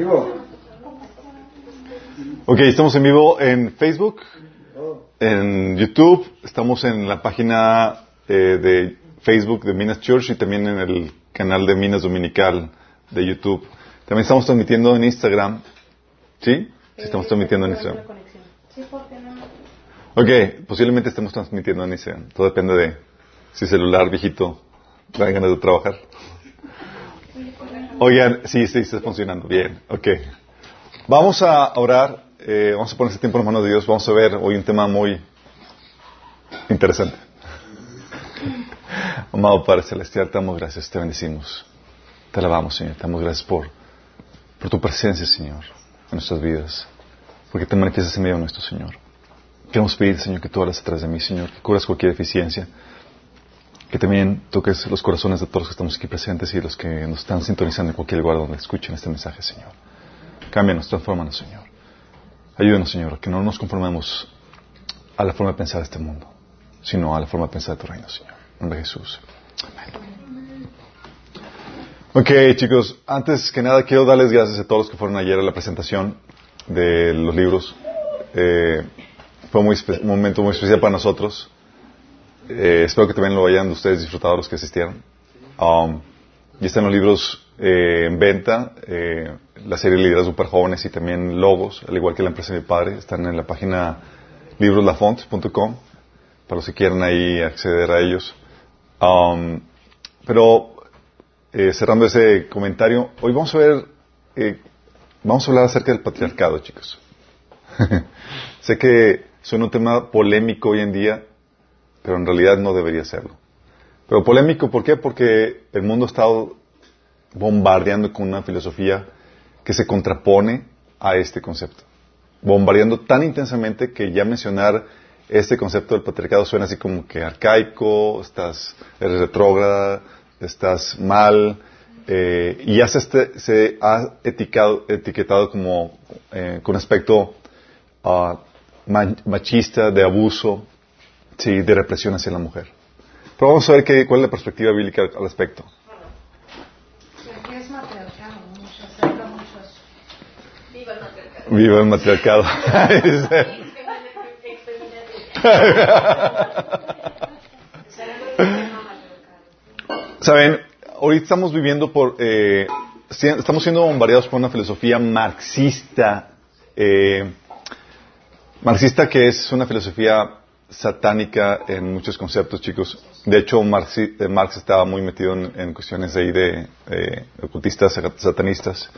Vivo. Ok, estamos en vivo en Facebook, en YouTube, estamos en la página eh, de Facebook de Minas Church y también en el canal de Minas Dominical de YouTube. También estamos transmitiendo en Instagram. ¿Sí? Sí, estamos transmitiendo en Instagram. Ok, posiblemente estemos transmitiendo en Instagram. Todo depende de si celular viejito da ganas de trabajar. Oigan, sí, sí, está funcionando. Bien, ok. Vamos a orar, eh, vamos a poner este tiempo en las manos de Dios. Vamos a ver hoy un tema muy interesante. Amado Padre Celestial, te damos gracias, te bendecimos. Te alabamos, Señor. Te damos gracias por, por tu presencia, Señor, en nuestras vidas. Porque te manifiestas en medio de nuestro, Señor. Queremos pedir, Señor, que tú hables atrás de mí, Señor, que curas cualquier deficiencia. Que también toques los corazones de todos los que estamos aquí presentes y los que nos están sintonizando en cualquier lugar donde escuchen este mensaje, Señor. Cámbianos, transfórmanos, Señor. Ayúdenos, Señor, que no nos conformemos a la forma de pensar de este mundo, sino a la forma de pensar de tu reino, Señor. En nombre de Jesús. Amén. Ok, chicos, antes que nada quiero darles gracias a todos los que fueron ayer a la presentación de los libros. Eh, fue un momento muy especial para nosotros. Eh, espero que también lo hayan ustedes disfrutado los que asistieron. Um, y están los libros eh, en venta, eh, la serie Líderes Super Jóvenes y también Logos, al igual que la empresa de mi padre, están en la página libroslafont.com para los que quieran ahí acceder a ellos. Um, pero eh, cerrando ese comentario, hoy vamos a ver, eh, vamos a hablar acerca del patriarcado, chicos. sé que suena un tema polémico hoy en día, pero en realidad no debería serlo. Pero polémico, ¿por qué? Porque el mundo ha estado bombardeando con una filosofía que se contrapone a este concepto. Bombardeando tan intensamente que ya mencionar este concepto del patriarcado suena así como que arcaico, estás, eres retrógrada, estás mal, eh, y ya se, este, se ha eticado, etiquetado como eh, con aspecto uh, machista, de abuso, sí, de represión hacia la mujer. Pero vamos a ver qué, cuál es la perspectiva bíblica al respecto. Viva el matriarcado. Saben, ahorita estamos viviendo por, eh, estamos siendo bombardeados por una filosofía marxista, eh, marxista que es una filosofía satánica en muchos conceptos, chicos. De hecho, Marx, eh, estaba muy metido en, cuestiones de ahí de eh, ocultistas, satanistas.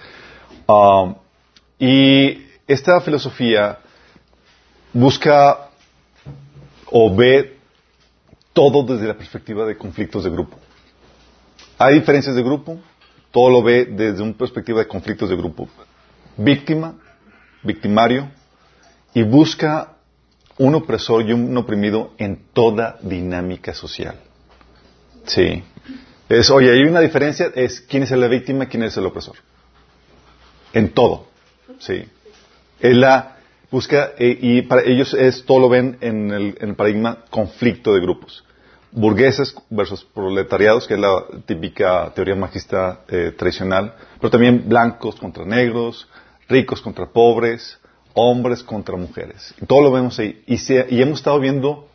Um, y esta filosofía busca o ve todo desde la perspectiva de conflictos de grupo. Hay diferencias de grupo, todo lo ve desde una perspectiva de conflictos de grupo. Víctima, victimario, y busca un opresor y un oprimido en toda dinámica social. Sí. Es, oye, hay una diferencia, es quién es la víctima quién es el opresor. En todo. Sí. Es la busca, eh, y para ellos es, todo lo ven en el, en el paradigma conflicto de grupos. Burgueses versus proletariados, que es la típica teoría marxista eh, tradicional, pero también blancos contra negros, ricos contra pobres, hombres contra mujeres. Todo lo vemos ahí. Y, se, y hemos estado viendo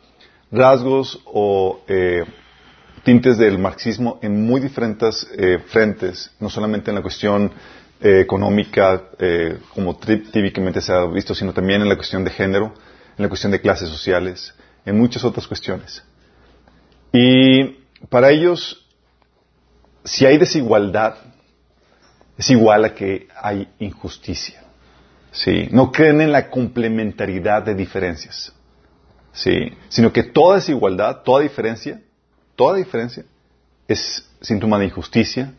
rasgos o eh, tintes del marxismo en muy diferentes eh, frentes, no solamente en la cuestión eh, económica, como típicamente se ha visto, sino también en la cuestión de género, en la cuestión de clases sociales, en muchas otras cuestiones. Y para ellos, si hay desigualdad, es igual a que hay injusticia. ¿Sí? No creen en la complementariedad de diferencias, ¿sí? Sino que toda desigualdad, toda diferencia, toda diferencia es síntoma de injusticia,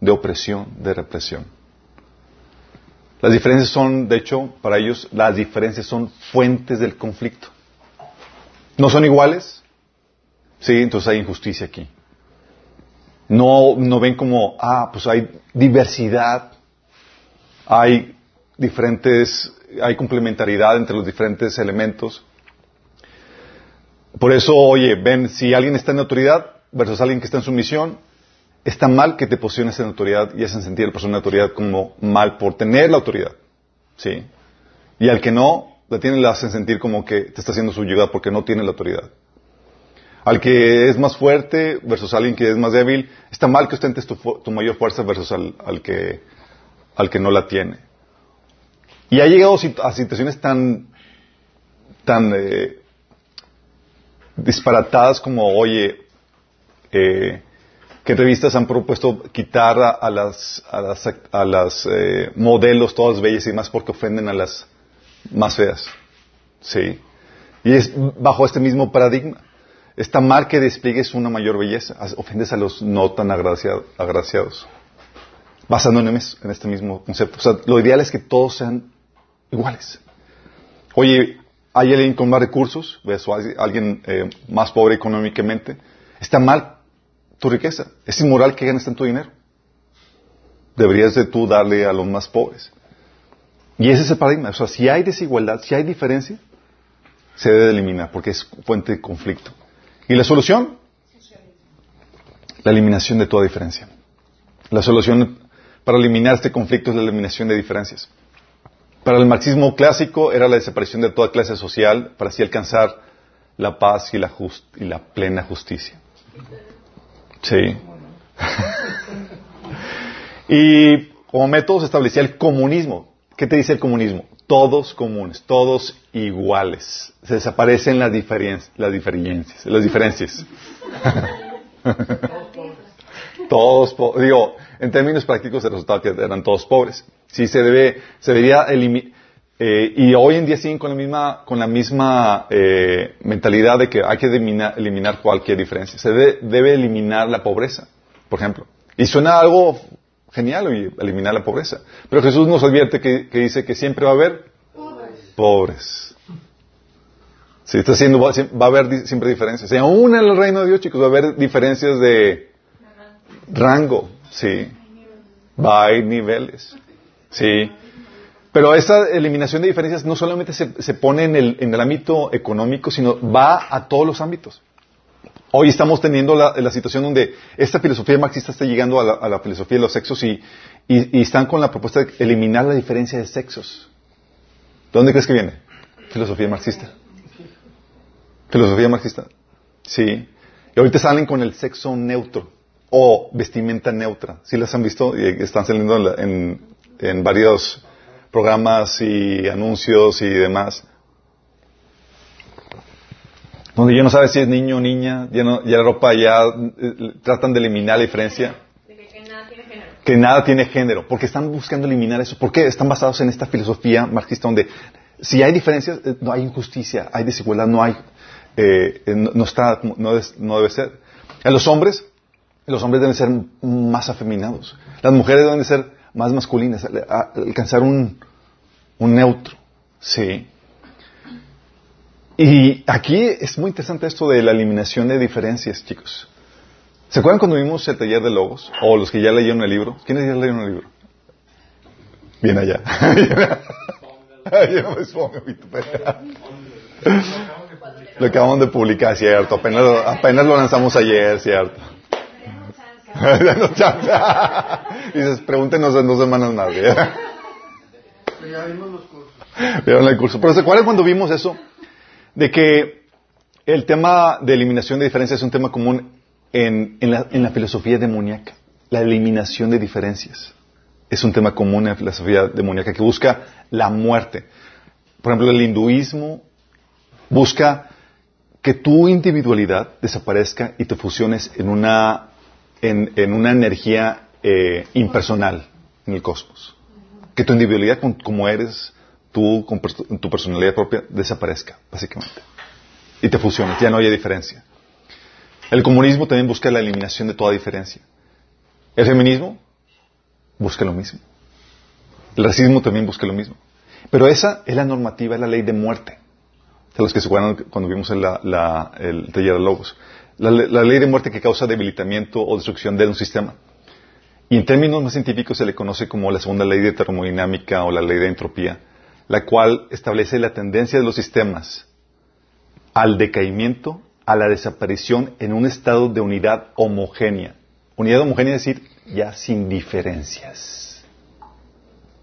de opresión, de represión. Las diferencias son, de hecho, para ellos, las diferencias son fuentes del conflicto. No son iguales, sí, entonces hay injusticia aquí. No, no ven como, ah, pues hay diversidad, hay diferentes, hay complementariedad entre los diferentes elementos. Por eso, oye, ven, si alguien está en autoridad versus alguien que está en sumisión, está mal que te posiciones en autoridad y hacen sentir a la persona en autoridad como mal por tener la autoridad. ¿Sí? Y al que no, la tiene, la hacen sentir como que te está haciendo su ayuda porque no tiene la autoridad. Al que es más fuerte versus alguien que es más débil, está mal que ostentes tu, tu mayor fuerza versus al, que, al que no la tiene. Y ha llegado a situaciones tan, tan eh, disparatadas como, oye, eh, que revistas han propuesto quitar a, las, a las, a las eh, modelos todas bellas y más porque ofenden a las más feas. Sí. Y es bajo este mismo paradigma. Está mal que despliegues una mayor belleza. Ofendes a los no tan agraciado, agraciados. Basándonos en este mismo concepto. O sea, lo ideal es que todos sean iguales. Oye, hay alguien con más recursos, hay alguien eh, más pobre económicamente. Está mal tu riqueza. Es inmoral que ganes tanto dinero. Deberías de tú darle a los más pobres. Y ese es el paradigma. O sea, si hay desigualdad, si hay diferencia, se debe eliminar porque es fuente de conflicto. ¿Y la solución? La eliminación de toda diferencia. La solución para eliminar este conflicto es la eliminación de diferencias. Para el marxismo clásico era la desaparición de toda clase social para así alcanzar la paz y la, y la plena justicia. Sí. y como método se establecía el comunismo. ¿Qué te dice el comunismo? Todos comunes, todos iguales. Se desaparecen las, diferencias, las diferencias, las diferencias. todos, digo, en términos prácticos el resultado que eran todos pobres. Sí, se debe, se debería eliminar, eh, y hoy en día siguen con la misma, con la misma eh, mentalidad de que hay que eliminar, eliminar cualquier diferencia. Se debe, debe, eliminar la pobreza, por ejemplo. Y suena algo genial eliminar la pobreza. Pero Jesús nos advierte que, que dice que siempre va a haber pobres. pobres. Sí, está haciendo, va, va, a haber siempre diferencias. Y aún en el reino de Dios, chicos, va a haber diferencias de rango. Sí. Va a niveles. Sí. Pero esa eliminación de diferencias no solamente se, se pone en el, en el, ámbito económico, sino va a todos los ámbitos. Hoy estamos teniendo la, la situación donde esta filosofía marxista está llegando a la, a la filosofía de los sexos y, y, y, están con la propuesta de eliminar la diferencia de sexos. ¿Dónde crees que viene? Filosofía marxista. Filosofía marxista. Sí. Y ahorita salen con el sexo neutro o vestimenta neutra. ¿Sí las han visto? Están saliendo en, en varios programas y anuncios y demás. Donde ya no sabes si es niño o niña, ya, no, ya la ropa ya eh, tratan de eliminar la diferencia. que nada tiene género. Que nada tiene género, porque están buscando eliminar eso. ¿Por qué? Están basados en esta filosofía marxista donde si hay diferencias, eh, no hay injusticia, hay desigualdad, no hay, eh, no, no, está, no, des, no debe ser. En los hombres, los hombres deben ser más afeminados. Las mujeres deben ser más masculinas, alcanzar un, un neutro. Sí. Y aquí es muy interesante esto de la eliminación de diferencias, chicos. ¿Se acuerdan cuando vimos el taller de logos? O los que ya leyeron el libro. ¿Quiénes ya leyeron el libro? Bien allá. Lo acabamos de publicar, cierto. Apenas, apenas lo lanzamos ayer, cierto. Danos chance. Dices, pregúntenos en dos semanas más. Ya vimos los cursos. Vieron el curso. Pero ¿se acuerdan cuando vimos eso? De que el tema de eliminación de diferencias es un tema común en, en, la, en la filosofía demoníaca. La eliminación de diferencias. Es un tema común en la filosofía demoníaca que busca la muerte. Por ejemplo, el hinduismo busca que tu individualidad desaparezca y te fusiones en una en, en una energía eh, impersonal en el cosmos. Que tu individualidad, como eres tú, con tu personalidad propia, desaparezca, básicamente. Y te fusiones, ya no haya diferencia. El comunismo también busca la eliminación de toda diferencia. El feminismo busca lo mismo. El racismo también busca lo mismo. Pero esa es la normativa, es la ley de muerte. De los que se acuerdan cuando vimos la, la, el taller de lobos la, la, ley de muerte que causa debilitamiento o destrucción de un sistema. Y en términos más científicos se le conoce como la segunda ley de termodinámica o la ley de entropía, la cual establece la tendencia de los sistemas al decaimiento, a la desaparición en un estado de unidad homogénea. Unidad homogénea es decir, ya sin diferencias.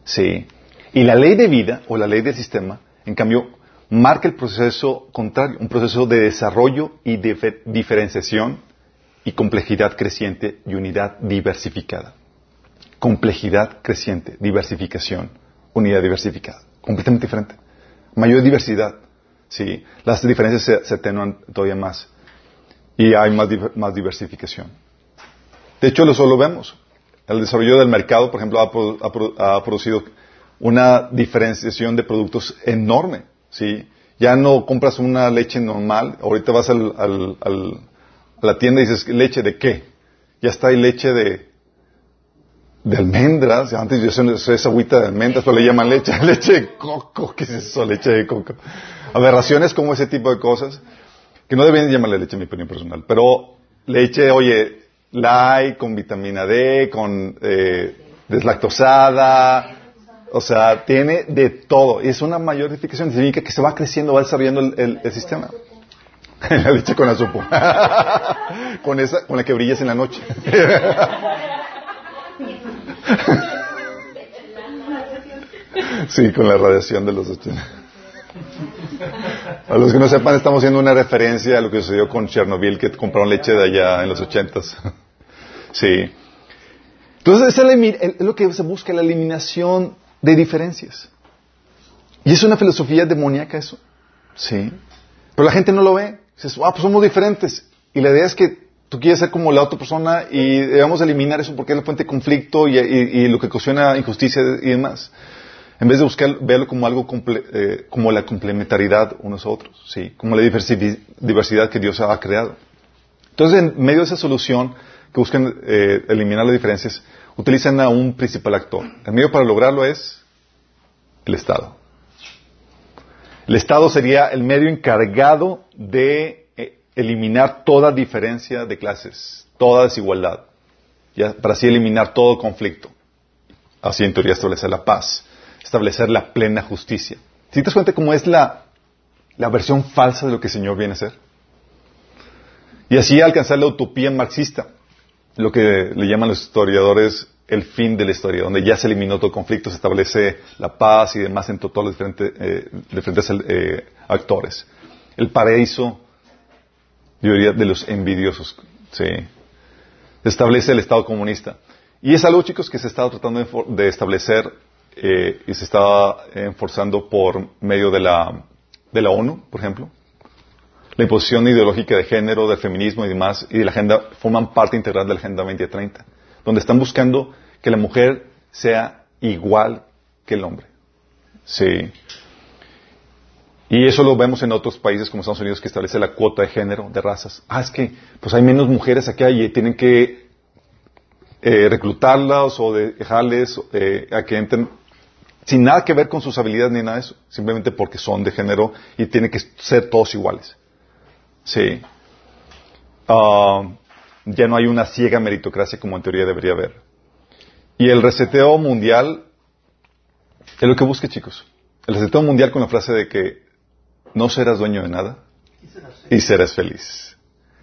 Sí. Y la ley de vida o la ley del sistema, en cambio, marca el proceso contrario, un proceso de desarrollo y diferenciación y complejidad creciente y unidad diversificada. Complejidad creciente, diversificación, unidad diversificada. Completamente diferente. Mayor diversidad. Sí. Las diferencias se, atenuan todavía más. Y hay más diversificación. De hecho, eso lo vemos. El desarrollo del mercado, por ejemplo, ha, producido una diferenciación de productos enorme. ¿Sí? Ya no compras una leche normal. Ahorita vas al, a la tienda y dices, ¿leche de qué? Ya está hay leche de, de almendras. Antes yo sé esa agüita de almendras, pero le llaman leche. Leche de coco. ¿Qué es eso? Leche de coco. Aberraciones como ese tipo de cosas. Que no deben llamarle leche en mi opinión personal. Pero leche, oye, light, con vitamina D, con eh, deslactosada. O sea, tiene de todo. Y es una mayor edificación. Significa que se va creciendo, va desarrollando el, el sistema. la leche con la con esa, con la que brillas en la noche. sí, con la radiación de los 80. A los que no sepan, estamos haciendo una referencia a lo que sucedió con Chernobyl, que compraron leche de allá en los ochentas. Sí. Entonces, es lo que se busca, la eliminación de diferencias. Y es una filosofía demoníaca eso. Sí. Pero la gente no lo ve. Dices, ah, pues somos diferentes. Y la idea es que tú quieres ser como la otra persona y debemos eliminar eso porque es la fuente de conflicto y, lo que ocasiona injusticia y demás. En vez de buscar, verlo como algo, eh, como la complementariedad unos a otros, ¿sí? Como la diversidad que Dios ha creado. Entonces, en medio de esa solución que buscan eh, eliminar las diferencias, utilizan a un principal actor. El medio para lograrlo es el Estado. El Estado sería el medio encargado de eh, eliminar toda diferencia de clases, toda desigualdad, para así eliminar todo conflicto. Así en teoría establecer la paz, establecer la plena justicia. ¿Si te das cuenta cómo es la, la versión falsa de lo que el Señor viene a hacer? Y así alcanzar la utopía marxista, lo que le llaman los historiadores el fin de la historia, donde ya se eliminó todo conflicto, se establece la paz y demás entre todos los diferentes, eh, diferentes eh, actores. El paraíso, yo diría, de los envidiosos. Sí. Se establece el Estado comunista. Y es algo, chicos, que se está tratando de, establecer eh, y se está enforzando por medio de la, de la ONU, por ejemplo. La imposición ideológica de género, del feminismo y demás, y de la agenda, forman parte integral de la Agenda 2030 donde están buscando que la mujer sea igual que el hombre. Sí. Y eso lo vemos en otros países como Estados Unidos que establece la cuota de género, de razas. Ah, es que pues hay menos mujeres aquí y tienen que eh, reclutarlas o dejarles eh, a que entren sin nada que ver con sus habilidades ni nada de eso, simplemente porque son de género y tienen que ser todos iguales. Sí. Ah, ya no hay una ciega meritocracia como en teoría debería haber. Y el reseteo mundial es lo que busque, chicos. El reseteo mundial con la frase de que no serás dueño de nada y serás feliz.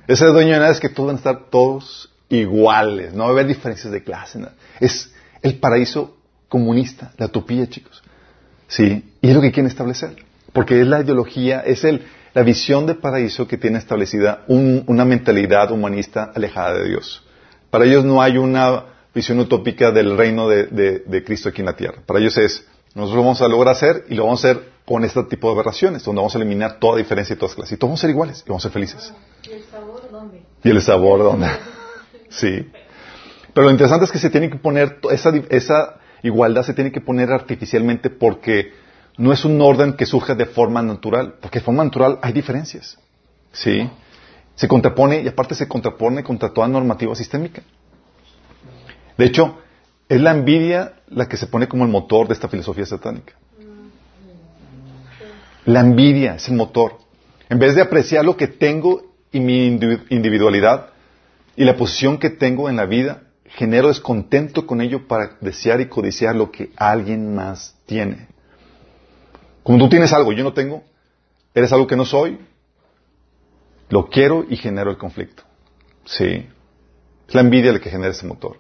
Ese dueño de nada es que todos van a estar todos iguales, no va a haber diferencias de clase. Es el paraíso comunista, la utopía, chicos. Sí, y es lo que quieren establecer. Porque es la ideología, es el, la visión de paraíso que tiene establecida una mentalidad humanista alejada de Dios. Para ellos no hay una visión utópica del reino de, Cristo aquí en la tierra. Para ellos es, nosotros lo vamos a lograr hacer y lo vamos a hacer con este tipo de aberraciones, donde vamos a eliminar toda diferencia y todas clases. Y todos vamos a ser iguales y vamos a ser felices. ¿Y el sabor dónde? ¿Y el sabor dónde? sí. Pero lo interesante es que se tiene que poner, esa, esa igualdad se tiene que poner artificialmente porque no es un orden que surge de forma natural, porque de forma natural hay diferencias. ¿Sí? Se contrapone, y aparte se contrapone contra toda normativa sistémica. De hecho, es la envidia la que se pone como el motor de esta filosofía satánica. La envidia es el motor. En vez de apreciar lo que tengo y mi individualidad y la posición que tengo en la vida, genero descontento con ello para desear y codiciar lo que alguien más tiene. Como tú tienes algo y yo no tengo, eres algo que no soy, lo quiero y genero el conflicto. Sí. Es la envidia la que genera ese motor.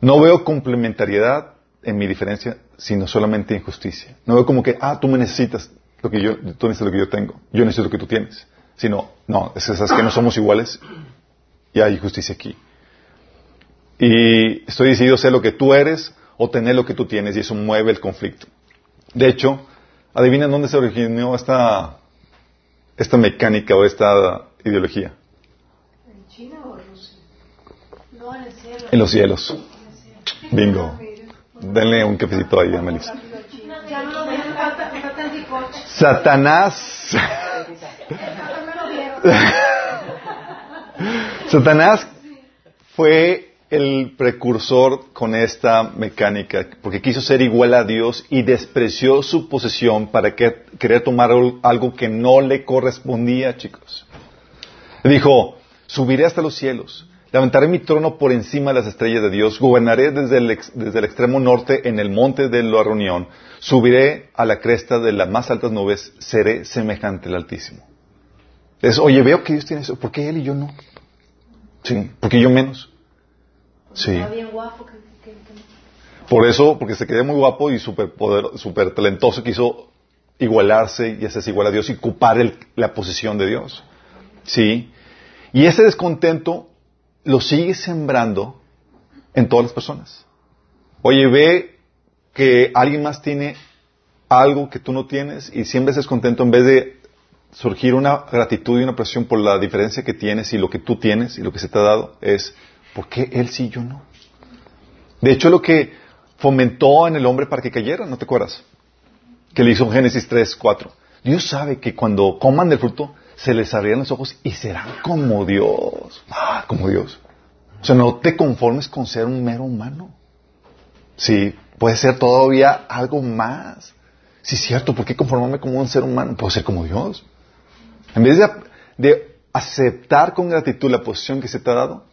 No veo complementariedad en mi diferencia, sino solamente injusticia. No veo como que, ah, tú me necesitas lo que yo, tú necesitas lo que yo tengo, yo necesito lo que tú tienes. Sino, no, es esas que no somos iguales y hay justicia aquí. Y estoy decidido a ser lo que tú eres o tener lo que tú tienes y eso mueve el conflicto. De hecho, adivinen dónde se originó esta, esta mecánica o esta ideología. ¿En China o Rusia? No, en el cielo. En los cielos. Bingo. Denle un cafecito ahí a Melissa. Satanás. Satanás fue el precursor con esta mecánica, porque quiso ser igual a Dios y despreció su posesión para que, querer tomar algo que no le correspondía, chicos. Dijo, subiré hasta los cielos, levantaré mi trono por encima de las estrellas de Dios, gobernaré desde el, extremo norte en el monte de la reunión, subiré a la cresta de las más altas nubes, seré semejante al Altísimo. Es, oye, veo que Dios tiene eso, ¿por qué él y yo no? Sí, porque yo menos. Sí. Bien guapo. Que, que, que- Por eso, porque se quedó muy guapo y súper poder, súper talentoso, quiso igualarse y hacerse igual a Dios y ocupar el- la posición de Dios. ¿Sí? Y ese descontento lo sigue sembrando en todas las personas. Oye, ve que alguien más tiene algo que tú no tienes y siempre estás contento en vez de surgir una gratitud y una presión por la diferencia que tienes y lo que tú tienes y lo que se te ha dado, es ¿por qué él sí y yo no? De hecho, lo que fomentó en el hombre para que cayera, ¿no te acuerdas? Que le hizo en Génesis 3, 4. Dios sabe que cuando coman del fruto, se les abrirán los ojos y serán como Dios. Ah, como Dios. O sea, no te conformes con ser un mero humano. Sí, puede ser todavía algo más. Sí, cierto, ¿por qué conformarme como un ser humano? Puedo ser como Dios. En vez de, de aceptar con gratitud la posición que se te ha dado,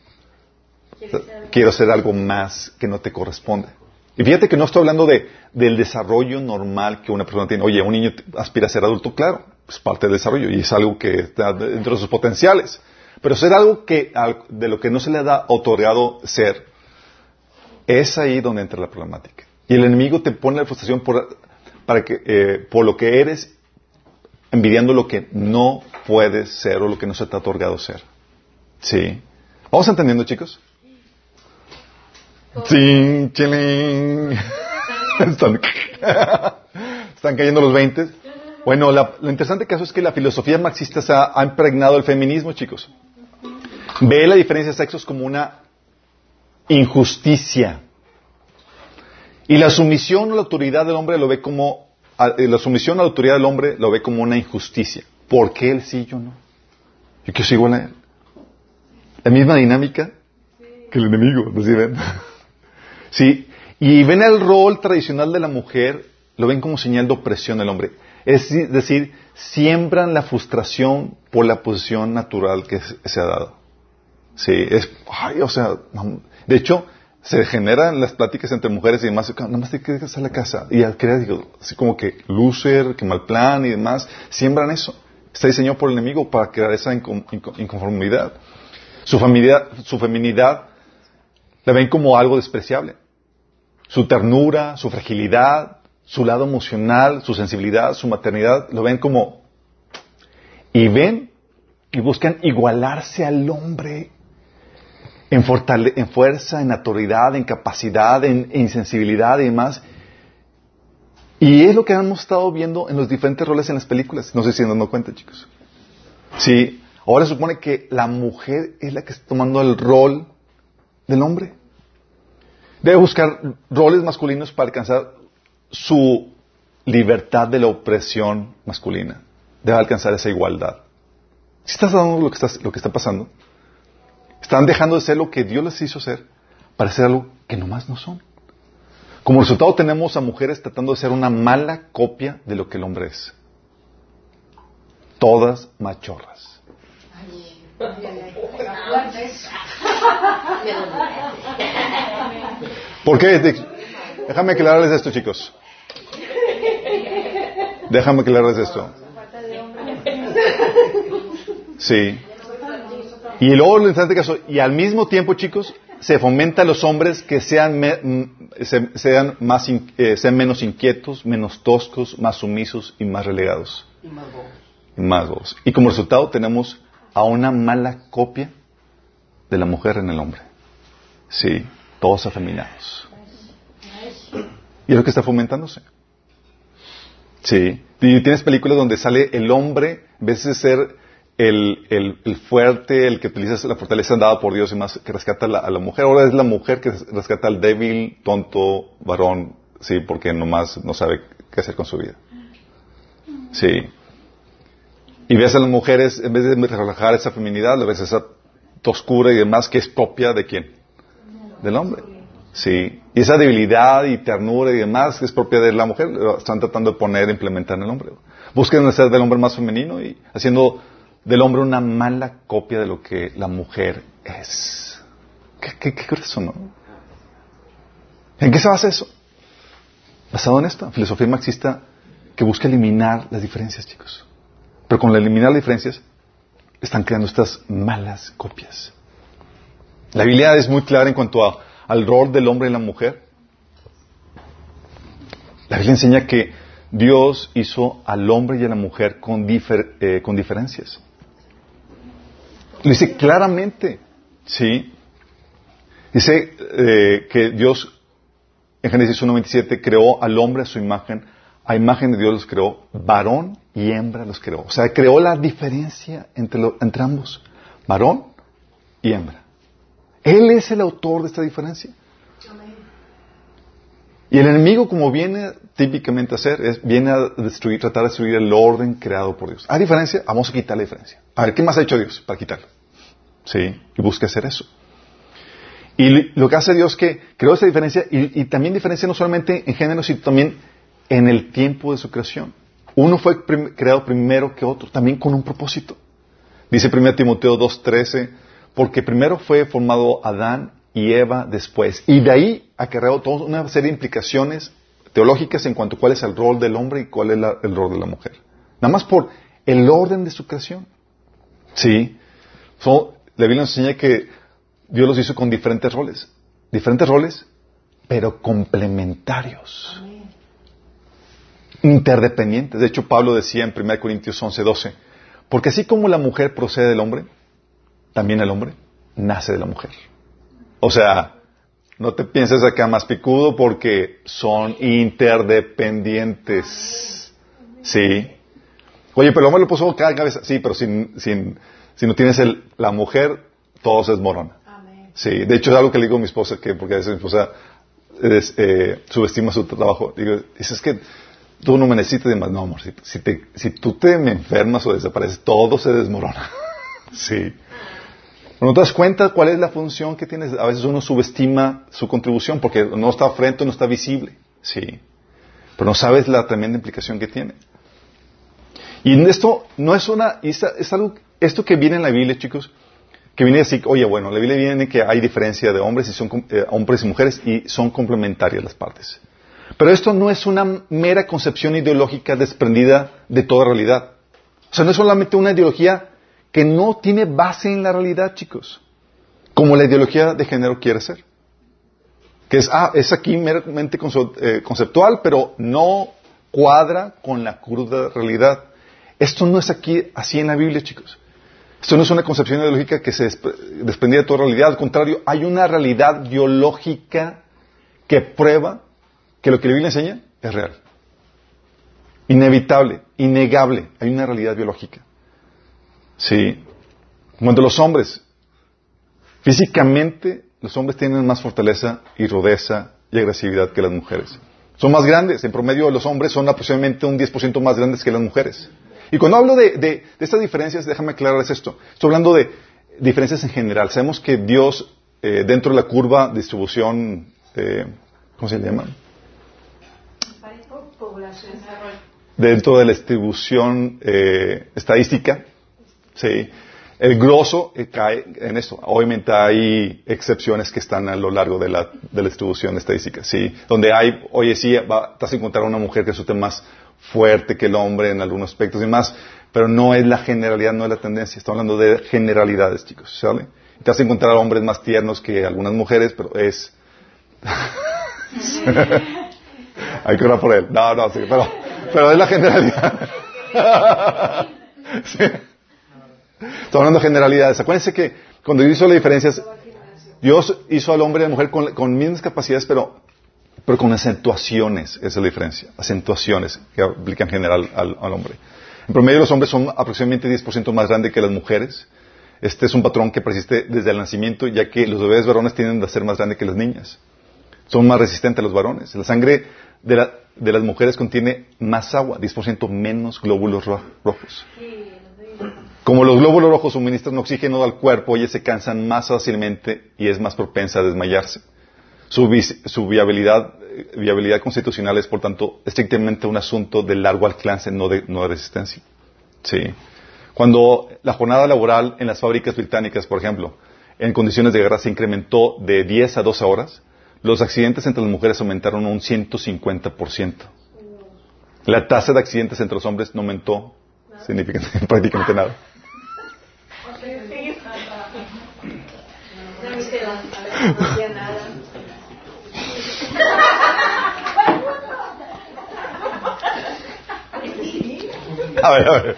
quiero hacer algo más que no te corresponde. Y fíjate que no estoy hablando de, del desarrollo normal que una persona tiene. Oye, un niño aspira a ser adulto, claro, es parte del desarrollo y es algo que está dentro de sus potenciales. Pero ser algo que, de lo que no se le ha otorgado ser, es ahí donde entra la problemática. Y el enemigo te pone la frustración por, para que, eh, por lo que eres, envidiando lo que no puedes ser o lo que no se te ha otorgado ser. ¿Sí? ¿Vamos entendiendo, chicos? Chin, chilín. Están, están cayendo los 20. Bueno, la- lo interesante caso es que la filosofía marxista se ha, ha impregnado el feminismo, chicos. Ve la diferencia de sexos como una injusticia. Y la sumisión a la autoridad del hombre lo ve como, a- eh, la sumisión a la autoridad del hombre lo ve como una injusticia. ¿Por qué él sí y yo no? Yo quiero ser igual a él. La misma dinámica que el enemigo, ¿no sí ven? Sí, y ven el rol tradicional de la mujer, lo ven como señal de opresión del hombre. Es decir, siembran la frustración por la posición natural que se ha dado. Sí, es, ay, o sea, de hecho, se generan las pláticas entre mujeres y demás, nada más te quedas a la casa. Y al crear, digo, así como que loser, que mal plan y demás, siembran eso. Está diseñado por el enemigo para crear esa incon- incon- inconformidad. Su, familia, su feminidad la ven como algo despreciable. Su ternura, su fragilidad, su lado emocional, su sensibilidad, su maternidad, lo ven como... Y ven y buscan igualarse al hombre en, fortale- en fuerza, en autoridad, en capacidad, en, en sensibilidad y demás. Y es lo que hemos estado viendo en los diferentes roles en las películas. No sé si han dado cuenta, chicos. Sí, ahora se supone que la mujer es la que está tomando el rol del hombre. Debe buscar roles masculinos para alcanzar su libertad de la opresión masculina. Debe alcanzar esa igualdad. Si estás dando lo que, lo que está pasando, están dejando de ser lo que Dios les hizo ser para ser algo que nomás no son. Como resultado tenemos a mujeres tratando de ser una mala copia de lo que el hombre es. Todas machorras. ¿Por qué? Déjame aclararles esto, chicos. Déjame aclararles esto. Sí. Y luego lo interesante caso, y al mismo tiempo, chicos, se fomenta a los hombres que sean, me- se- sean, más in- eh, sean menos inquietos, menos toscos, más sumisos y más relegados. Y más bobos. Y más bobos. Y como resultado tenemos a una mala copia de la mujer en el hombre. Sí, todos afeminados. Y es lo que está fomentándose. Sí. Y tienes películas donde sale el hombre, en vez de ser el, el- fuerte, el que utiliza la fortaleza dada por Dios y más, que rescata a la, a la mujer. Ahora es la mujer que rescata al débil, tonto, varón, sí, porque nomás no sabe qué hacer con su vida. Sí. Y ves a las mujeres, en vez de relajar esa feminidad, lo ves esa toscura y demás que es propia de quién? Del hombre. Sí. Y esa debilidad y ternura y demás que es propia de la mujer, lo están tratando de poner implementar en el hombre. Busquen hacer del hombre más femenino y haciendo del hombre una mala copia de lo que la mujer es. ¿Qué, qué, qué no? ¿En qué se basa eso? Basado en esta filosofía marxista que busca eliminar las diferencias, chicos. Pero con eliminar las diferencias, están creando estas malas copias. La Biblia es muy clara en cuanto al rol del hombre y la mujer. La Biblia enseña que Dios hizo al hombre y a la mujer con, eh, diferencias. Lo dice claramente, ¿sí? Dice eh, que Dios en Génesis 1.27 creó al hombre a su imagen, a imagen de Dios los creó, varón y hembra los creó. O sea, creó la diferencia entre, lo- entre ambos, varón y hembra. Él es el autor de esta diferencia. Y el enemigo, como viene típicamente a hacer, es, viene a destruir, tratar de destruir el orden creado por Dios. ¿Hay diferencia? Vamos a quitar la diferencia. A ver, ¿qué más ha hecho Dios para quitarlo? Sí, y busca hacer eso. Y lo que hace Dios es que creó esa diferencia y, y también diferencia no solamente en género, sino también en el tiempo de su creación. Uno fue creado primero que otro, también con un propósito. Dice 1 Timoteo 2.13, porque primero fue formado Adán y Eva después. Y de ahí creado toda una serie de implicaciones teológicas en cuanto a cuál es el rol del hombre y cuál es el rol de la mujer. Nada más por el orden de su creación. Sí. So, la Biblia nos enseña que Dios los hizo con diferentes roles. Diferentes roles, pero complementarios. Interdependientes. De hecho, Pablo decía en 1 Corintios 11, 12, porque así como la mujer procede del hombre, también el hombre nace de la mujer. O sea, no te pienses acá más picudo porque son interdependientes. Sí. Oye, pero el hombre lo puso cada cabeza. Sí, pero sin, sin, si no tienes el, la mujer, todo se desmorona. Sí, de hecho es algo que le digo a mi esposa, que porque a veces mi esposa es, eh, subestima su trabajo. Digo, es que tú no me necesitas de más. No, amor, si, si, te- si tú te me enfermas o desapareces, todo se desmorona. sí. No te das cuenta cuál es la función que tienes. A veces uno subestima su contribución porque no está frente, no está visible. Sí. Pero no sabes la tremenda implicación que tiene. Y esto no es una, es, esto que viene en la Biblia, chicos, que viene así, oye, bueno, la Biblia viene que hay diferencia de hombres y son eh, hombres y mujeres y son complementarias las partes. Pero esto no es una mera concepción ideológica desprendida de toda realidad. O sea, no es solamente una ideología que no tiene base en la realidad, chicos, como la ideología de género quiere ser. Que es, ah, es aquí meramente eh, conceptual, pero no cuadra con la cruda realidad. Esto no es aquí así en la Biblia, chicos. Esto no es una concepción ideológica que se despre- desprendía de toda realidad. Al contrario, hay una realidad biológica que prueba que lo que la Biblia enseña es real. Inevitable, innegable. Hay una realidad biológica. Sí. Cuando los hombres, físicamente, los hombres tienen más fortaleza y rudeza y agresividad que las mujeres. Son más grandes. En promedio, los hombres son aproximadamente un 10% más grandes que las mujeres. Y cuando hablo de, estas diferencias, déjame aclararles esto. Estoy hablando de diferencias en general. Sabemos que Dios, eh, dentro de la curva distribución, eh, ¿cómo se llama? Dentro de la distribución eh, estadística, ¿sí? el grosso eh, cae en esto. Obviamente hay excepciones que están a lo largo de la, de la distribución estadística, ¿sí? donde hay, oye, sí, va, vas a encontrar una mujer que resulte más fuerte que el hombre en algunos aspectos y más, Pero no es la generalidad, no es la tendencia. Estamos hablando de generalidades, chicos, ¿sale? Te vas a encontrar hombres más tiernos que algunas mujeres, pero es... Hay que orar por él. No, no, sí, pero, pero es la generalidad. sí. Estamos hablando de generalidades. Acuérdense que cuando Dios hizo las diferencias, Dios hizo al hombre y a la mujer con, con mismas capacidades, pero, pero con acentuaciones. Esa es la diferencia. Acentuaciones que aplican en general al, al hombre. En promedio los hombres son aproximadamente 10% más grandes que las mujeres. Este es un patrón que persiste desde el nacimiento, ya que los bebés varones tienden a ser más grandes que las niñas. Son más resistentes a los varones. La sangre de, la, de las mujeres contiene más agua, 10% menos glóbulos ro rojos. Como los glóbulos rojos suministran oxígeno al cuerpo, ellas se cansan más fácilmente y es más propensa a desmayarse. Su, su viabilidad, viabilidad, constitucional es, por tanto, estrictamente un asunto de largo alcance, no de, no de resistencia. Sí. Cuando la jornada laboral en las fábricas británicas, por ejemplo, en condiciones de guerra se incrementó de 10 a 12 horas, los accidentes entre las mujeres aumentaron un 150%. La tasa de accidentes entre los hombres no aumentó significativamente, prácticamente nada. A ver, a ver.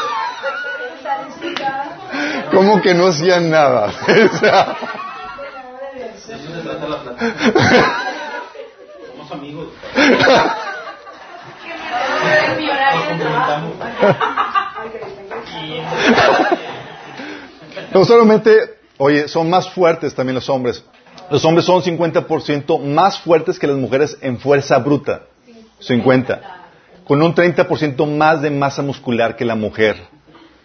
¿Cómo que no hacían nada? Somos amigos. No solamente, oye, son más fuertes también los hombres. Los hombres son 50% más fuertes que las mujeres en fuerza bruta. 50. Con un 30% más de masa muscular que la mujer.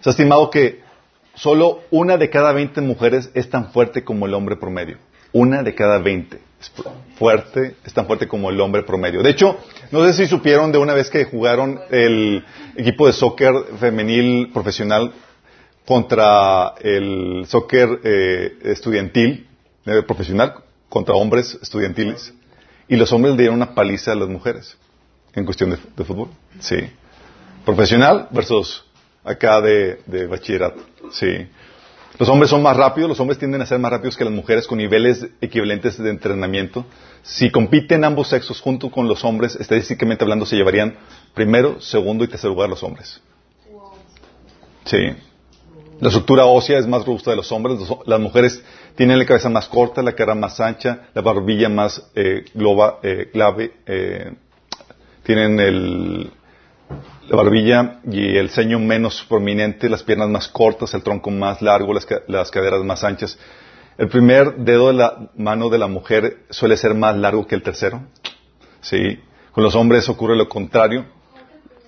Se ha estimado que solo una de cada 20 mujeres es tan fuerte como el hombre promedio. Una de cada 20 es fuerte, es tan fuerte como el hombre promedio. De hecho, no sé si supieron de una vez que jugaron el equipo de soccer femenil profesional contra el soccer eh, estudiantil, eh, profesional, contra hombres estudiantiles, y los hombres dieron una paliza a las mujeres en cuestión de, de fútbol. Sí. Profesional versus acá de, de, bachillerato. Sí. Los hombres son más rápidos, los hombres tienden a ser más rápidos que las mujeres con niveles equivalentes de entrenamiento. Si compiten ambos sexos junto con los hombres, estadísticamente hablando, se llevarían primero, segundo y tercer lugar los hombres. Sí. La estructura ósea es más robusta de los hombres. Las mujeres tienen la cabeza más corta, la cara más ancha, la barbilla más eh, globa, eh, clave. Eh, tienen el, la barbilla y el ceño menos prominente, las piernas más cortas, el tronco más largo, las, caderas más anchas. El primer dedo de la mano de la mujer suele ser más largo que el tercero. Sí. Con los hombres ocurre lo contrario.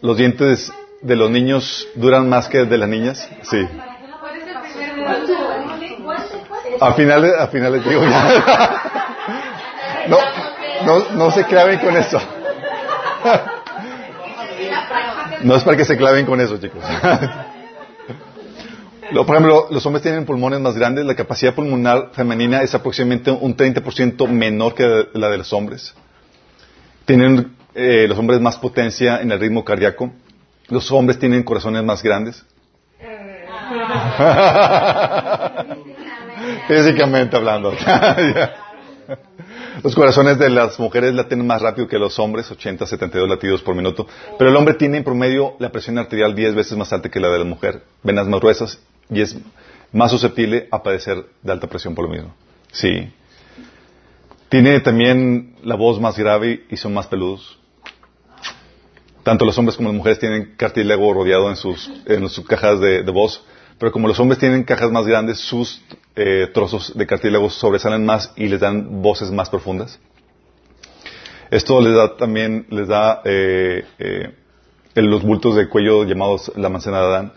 Los dientes de los niños duran más que de las niñas. Sí. A finales, a finales digo No, no, no se claven con eso. No es para que se claven con eso, chicos. Por ejemplo, los hombres tienen pulmones más grandes. La capacidad pulmonar femenina es aproximadamente un 30% menor que la de los hombres. Tienen eh, los hombres más potencia en el ritmo cardíaco. Los hombres tienen corazones más grandes. Físicamente hablando. Los corazones de las mujeres laten más rápido que los hombres, 80, 72 latidos por minuto. Pero el hombre tiene en promedio la presión arterial 10 veces más alta que la de la mujer. Venas más gruesas y es más susceptible a padecer de alta presión por lo mismo. Sí. Tiene también la voz más grave y son más peludos. Tanto los hombres como las mujeres tienen cartílago rodeado en sus, cajas de voz. Pero como los hombres tienen cajas más grandes, sus eh, trozos de cartílago sobresalen más y les dan voces más profundas. Esto les da también, les da eh, eh, los bultos de cuello llamados la manzana de Adán.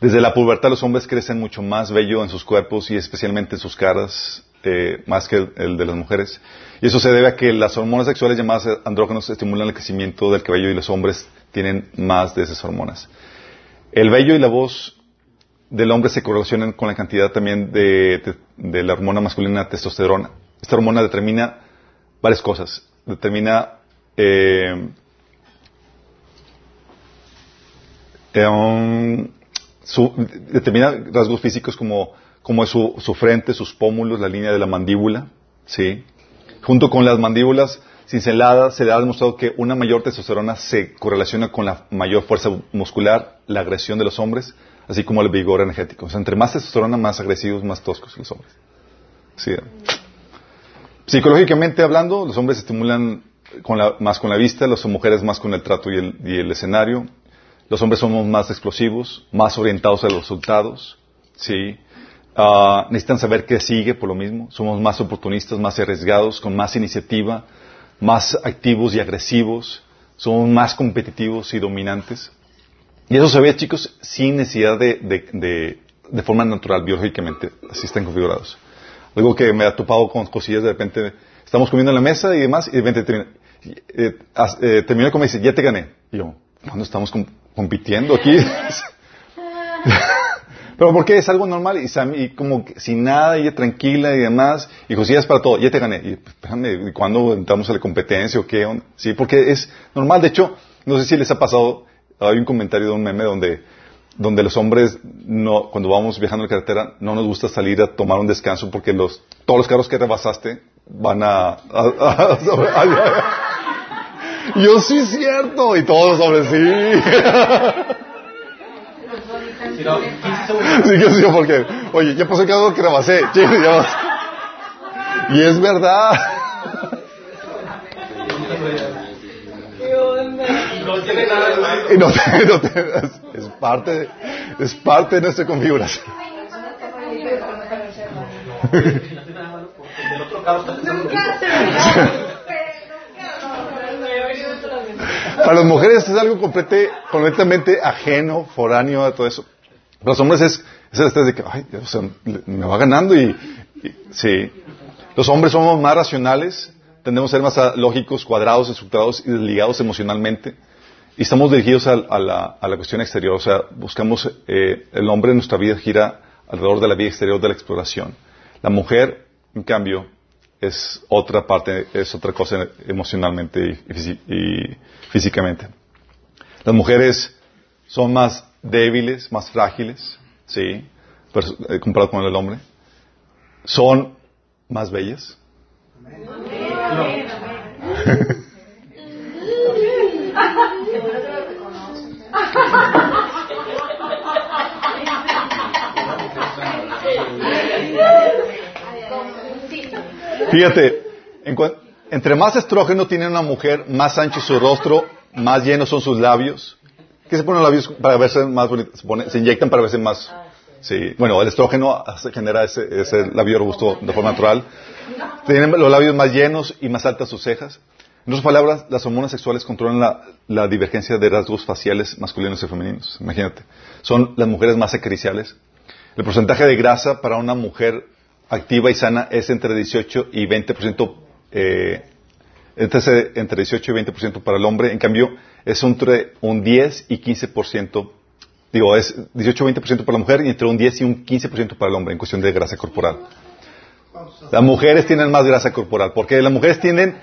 Desde la pubertad los hombres crecen mucho más bello en sus cuerpos y especialmente en sus caras, eh, más que el, de las mujeres. Y eso se debe a que las hormonas sexuales llamadas andrógenos estimulan el crecimiento del cabello y los hombres tienen más de esas hormonas. El vello y la voz del hombre se correlacionan con la cantidad también de, de, la hormona masculina testosterona. Esta hormona determina varias cosas. Determina eh, um, su- determina rasgos físicos como, como es su, su frente, sus pómulos, la línea de la mandíbula, ¿sí? Junto con las mandíbulas cinceladas se le ha demostrado que una mayor testosterona se correlaciona con la mayor fuerza muscular, la agresión de los hombres, así como el vigor energético. O sea, entre más testosterona, más agresivos, más toscos los hombres. Sí. Psicológicamente hablando, los hombres estimulan con la- más con la vista, las mujeres más con el trato y el, y el escenario. Los hombres somos más explosivos, más orientados a los resultados. Sí. Ah, necesitan saber qué sigue por lo mismo. Somos más oportunistas, más arriesgados, con más iniciativa, más activos y agresivos. Somos más competitivos y dominantes. Y eso se ve, chicos, sin necesidad de, de, de, de forma natural, biológicamente. Así están configurados. Algo que me ha topado con cosillas, de repente estamos comiendo en la mesa y demás, y de repente termina, eh, eh, comer y dice, ya te gané. Y yo, ¿cuándo estamos com- compitiendo aquí? Pero porque es algo normal y, y como sin nada, ella tranquila y demás, y cosillas para todo, ya te gané. Y pues, espérame, ¿y ¿cuándo entramos a la competencia o qué? onda? Sí, porque es normal. De hecho, no sé si les ha pasado, hay un comentario de un meme donde, donde los hombres, no, cuando vamos viajando en la carretera, no nos gusta salir a tomar un descanso porque los, todos los carros que rebasaste van a, a- a- sobre- a- yo sí cierto, y todos los hombres sí. Si no, 15 segundos. Sí, que sí, porque, oye, ya pasó el carro que rebasé. Y es verdad. No tiene nada de malo. Y no no es, parte, de- es parte de nuestra configuración. Para las mujeres es algo complete- completamente ajeno, foráneo a todo eso. Para los hombres es, es el estrés de que, ay, o sea, me va ganando y, y- sí. Los hombres somos más racionales, tendemos a ser más lógicos, cuadrados, estructurados y desligados emocionalmente. Y estamos dirigidos a, la, cuestión exterior, o sea, buscamos, eh, el hombre en nuestra vida gira alrededor de la vida exterior de la exploración. La mujer, en cambio, es otra parte, es otra cosa emocionalmente y, físicamente. Las mujeres son más débiles, más frágiles, sí, pers- eh, comparado con el hombre. Son más bellas. Fíjate, entre más estrógeno tiene una mujer, más ancho es su rostro, más llenos son sus labios. ¿Qué se ponen los labios para verse más bonitos? Se inyectan para verse más. Sí, bueno, el estrógeno genera ese, ese labio robusto de forma natural. Tienen los labios más llenos y más altas sus cejas. En otras palabras, las hormonas sexuales controlan la, la divergencia de rasgos faciales masculinos y femeninos. Imagínate. Son las mujeres más acariciables. El porcentaje de grasa para una mujer activa y sana es entre 18 y 20%, eh, entre, entre 18 y 20% para el hombre. En cambio, es entre un 10 y 15%, digo, es 18 y 20% para la mujer y entre un 10 y un 15% para el hombre en cuestión de grasa corporal. Las mujeres tienen más grasa corporal, porque las mujeres tienden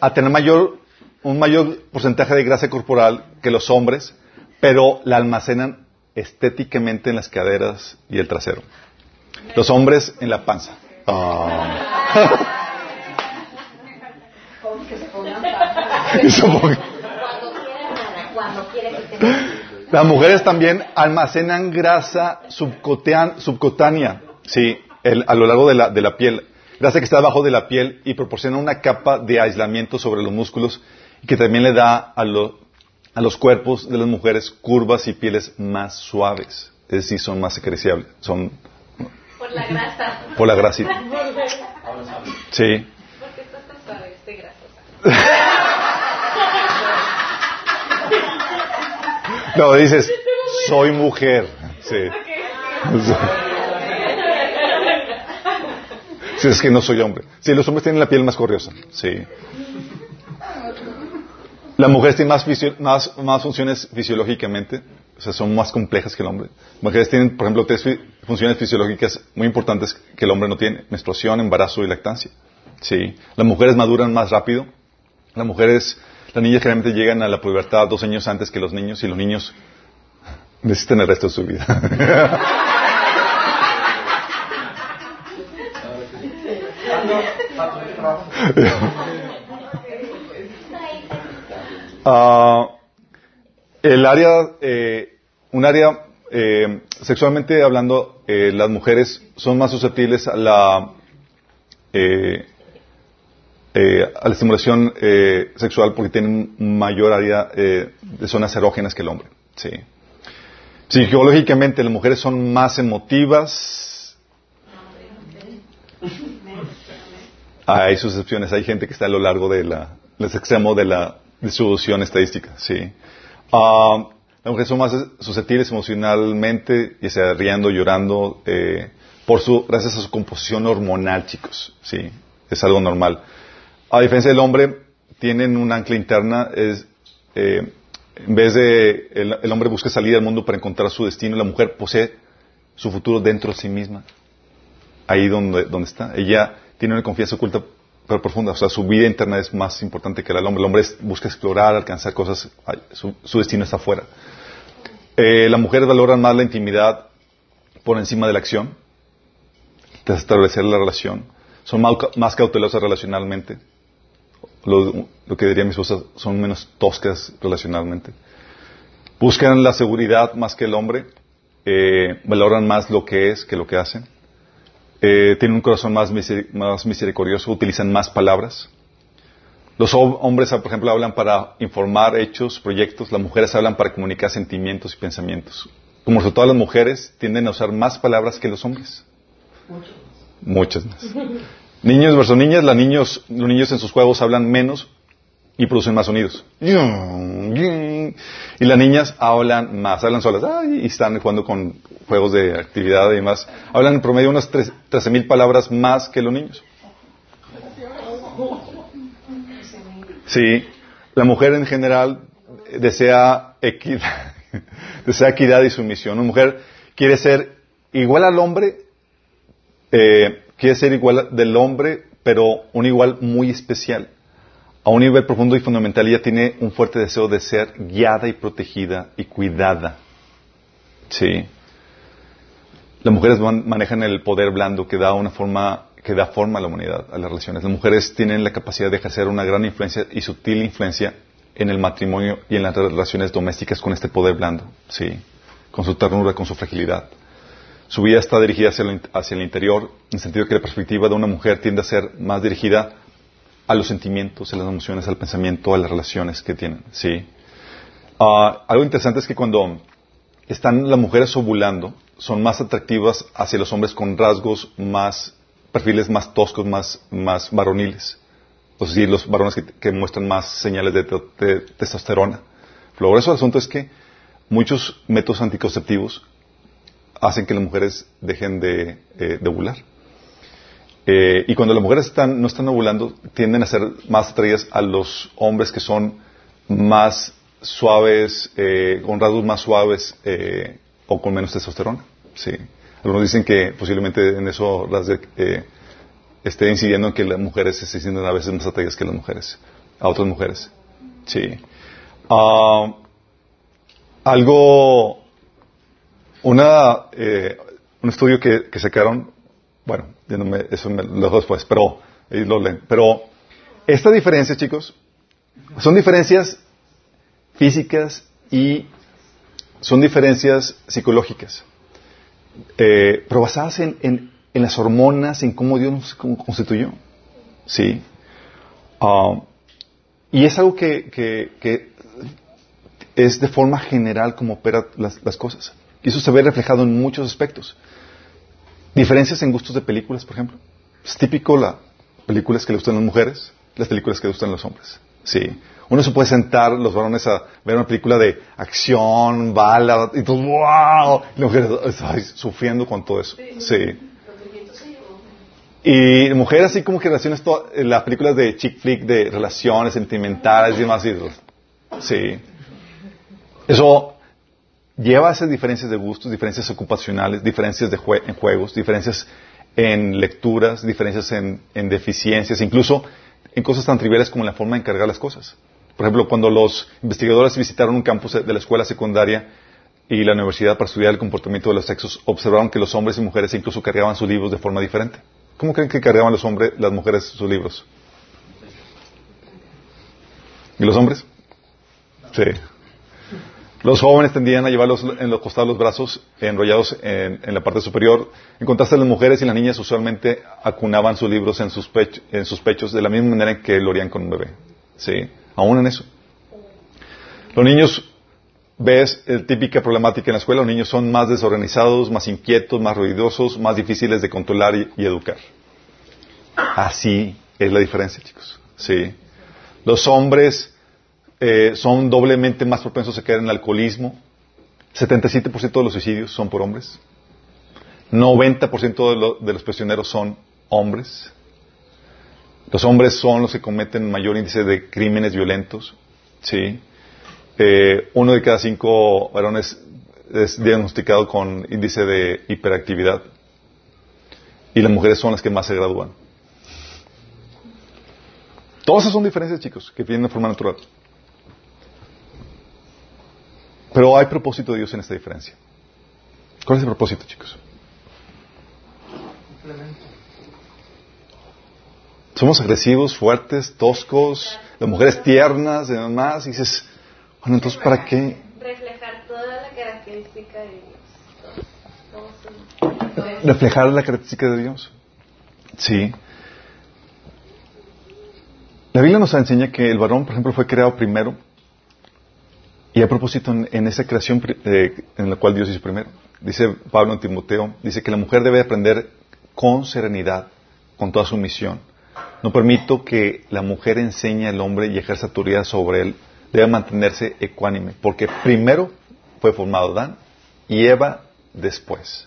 a tener mayor, un mayor porcentaje de grasa corporal que los hombres, pero la almacenan estéticamente en las caderas y el trasero. Los hombres en la panza. Ah. Y supongo- Cuando quieren que Las mujeres también almacenan grasa subcutánea, sí, el- a lo largo de la, de la piel. Grasa que está debajo de la piel y proporciona una capa de aislamiento sobre los músculos y que también le da a, lo- a los cuerpos de las mujeres curvas y pieles más suaves. Es decir, son más acariciables. Son Por la grasa. por la grasa. Sí. ¿Por qué estás tan suave? Estoy grasosa. No, dices, soy mujer. Sí. Sí, es que no soy hombre. Sí, los hombres tienen la piel más corriosa. Sí. Las mujeres tienen más, funciones fisiológicamente, o sea, son más complejas que el hombre. Las mujeres tienen, por ejemplo, tres funciones fisiológicas muy importantes que el hombre no tiene: menstruación, embarazo y lactancia. Sí. Las mujeres maduran más rápido. Las mujeres, Las niñas generalmente llegan a la pubertad dos años antes que los niños y los niños necesitan el resto de su vida. Ah, el área, eh, un área eh, sexualmente hablando, eh, las mujeres son más susceptibles a la eh, eh, a la estimulación eh, sexual porque tienen mayor área eh, de zonas erógenas que el hombre. Sí. Psicológicamente las mujeres son más emotivas. Hay sus excepciones. Hay gente que está a lo largo de la, los extremos de la distribución estadística. Sí. Ah, las mujeres son más susceptibles emocionalmente, ya sea riendo, llorando, eh, por su, gracias a su composición hormonal, chicos. Sí, es algo normal. A diferencia del hombre, tienen un ancla interna, es, eh, en vez de el, hombre busca salir al mundo para encontrar su destino, la mujer posee su futuro dentro de sí misma. Ahí donde, donde está. Ella tiene una confianza oculta pero profunda. O sea, su vida interna es más importante que la del hombre. El hombre busca explorar, alcanzar cosas. Su, destino está afuera. Eh, las mujeres valoran más la intimidad por encima de la acción. De establecer la relación. Son más cautelosas relacionalmente. Lo, lo que diría mi esposa, son menos toscas relacionalmente. Buscan la seguridad más que el hombre. Eh, valoran más lo que es que lo que hacen. Eh, tienen un corazón más, miseri- más misericordioso, utilizan más palabras. Los hom- hombres, por ejemplo, hablan para informar hechos, proyectos. Las mujeres hablan para comunicar sentimientos y pensamientos. Como resultado, las mujeres tienden a usar más palabras que los hombres. Muchas más. Niños versus niñas, las niños, los niños en sus juegos hablan menos y producen más sonidos. Y las niñas hablan más, hablan solas ay, y están jugando con juegos de actividad y demás. Hablan en promedio unas 13.000 palabras más que los niños. Sí, la mujer en general desea equidad, desea equidad y sumisión. Una mujer quiere ser igual al hombre, eh, quiere ser igual del hombre, pero un igual muy especial. A un nivel profundo y fundamental, ella tiene un fuerte deseo de ser guiada y protegida y cuidada. Sí. Las mujeres man- manejan el poder blando que da una forma, que da forma a la humanidad, a las relaciones. Las mujeres tienen la capacidad de ejercer una gran influencia y sutil influencia en el matrimonio y en las relaciones domésticas con este poder blando. Sí. Con su ternura, con su fragilidad. Su vida está dirigida hacia el, hacia el interior, en el sentido que la perspectiva de una mujer tiende a ser más dirigida a los sentimientos, a las emociones, al pensamiento, a las relaciones que tienen. Sí. Ah, algo interesante es que cuando están las mujeres ovulando, son más atractivas hacia los hombres con rasgos más, perfiles más toscos, más, más varoniles. Es decir, los varones que, muestran más señales de, te- de testosterona. Lo grueso del asunto es que muchos métodos anticonceptivos hacen que las mujeres dejen de, eh, ovular. Eh, y cuando las mujeres están, no están ovulando, tienden a ser más atraídas a los hombres que son más suaves, eh, con rasgos más suaves eh, o con menos testosterona. Sí. Algunos dicen que posiblemente en eso esté incidiendo en que las mujeres se sienten a veces más atraídas que las mujeres, a otras mujeres. Sí. Ah, algo, una, eh, un estudio que, que sacaron, bueno, me- eso me lo dejo después, pero, ahí lo leen. Pero, esta diferencia, chicos, son diferencias físicas y son diferencias psicológicas, eh, pero basadas en, en- en las hormonas, en cómo Dios nos con- constituyó. Sí. Ah, y es algo que, que- que es de forma general como opera las, las cosas. Y eso se ve reflejado en muchos aspectos. Diferencias en gustos de películas, por ejemplo. Es típico las películas que le gustan a las mujeres, las películas que le gustan a los hombres. Sí. Uno se puede sentar, los varones, a ver una película de acción, bala, y todo, ¡wow! Y las mujeres ay, sufriendo con todo eso. Sí. Y mujeres así como que relaciones eh, las películas de chick flick, de relaciones sentimentales y demás. y- sí. Eso lleva a esas diferencias de gustos, diferencias ocupacionales, diferencias de jue- en juegos, diferencias en lecturas, diferencias en, en deficiencias, incluso en cosas tan triviales como la forma de encargar las cosas. Por ejemplo, cuando los investigadores visitaron un campus de la escuela secundaria y la universidad para estudiar el comportamiento de los sexos, observaron que los hombres y mujeres incluso cargaban sus libros de forma diferente. ¿Cómo creen que cargaban los hombres, las mujeres sus libros? ¿Y los hombres? Sí. Los jóvenes tendían a llevarlos en los costados los brazos enrollados en, la parte superior. En contraste, las mujeres y las niñas usualmente acunaban sus libros en sus, en sus pechos de la misma manera que lo harían con un bebé. ¿Sí? Aún en eso. Los niños, ves el típica problemática en la escuela, los niños son más desorganizados, más inquietos, más ruidosos, más difíciles de controlar y, y educar. Así es la diferencia, chicos. Sí. Los hombres eh, son doblemente más propensos a caer en el alcoholismo. 77% de los suicidios son por hombres. 90% de, de los prisioneros son hombres. Los hombres son los que cometen mayor índice de crímenes violentos. ¿sí? Eh, uno de cada cinco varones es diagnosticado con índice de hiperactividad. Y las mujeres son las que más se gradúan. Todas esas son diferencias, chicos, que vienen de forma natural. Pero hay propósito de Dios en esta diferencia. ¿Cuál es el propósito, chicos? Somos agresivos, fuertes, toscos, las mujeres tiernas y demás. Y dices, bueno, entonces, ¿para qué? Reflejar toda la característica de Dios. Reflejar la característica de Dios. Sí. La Biblia nos enseña que el varón, por ejemplo, fue creado primero. Y a propósito, en, esa creación eh, en la cual Dios hizo primero, dice Pablo en Timoteo, dice que la mujer debe aprender con serenidad, con toda sumisión. No permito que la mujer enseñe al hombre y ejerza autoridad sobre él. Debe mantenerse ecuánime, porque primero fue formado Adán y Eva después.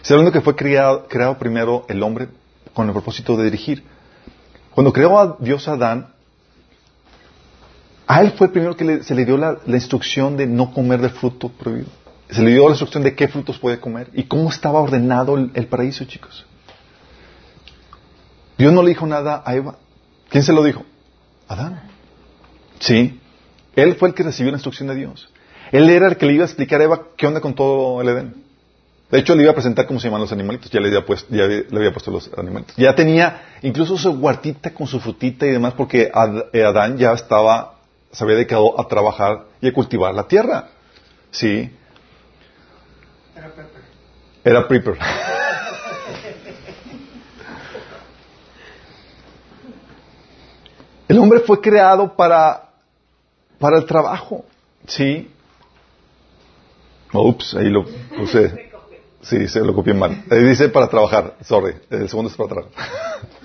Está hablando que fue creado, creado primero el hombre con el propósito de dirigir. Cuando creó a Dios a Adán, a él fue el primero que le- se le dio la, instrucción de no comer del fruto prohibido. Se le dio la instrucción de qué frutos puede comer y cómo estaba ordenado el, paraíso, chicos. Dios no le dijo nada a Eva. ¿Quién se lo dijo? Adán. Sí. Él fue el que recibió la instrucción de Dios. Él era el que le iba a explicar a Eva qué onda con todo el Edén. De hecho, le iba a presentar cómo se llaman los animalitos. Ya le había puesto, ya le había puesto los animalitos. Ya tenía incluso su huertita con su frutita y demás, porque eh, Adán ya estaba, se había dedicado a trabajar y a cultivar la tierra. Sí. Era Pepe. Era prepper. El hombre fue creado para, para el trabajo. Sí. Ups, ahí lo puse. Sí, se lo copié mal. Ahí dice para trabajar. Sorry, el segundo es para trabajar.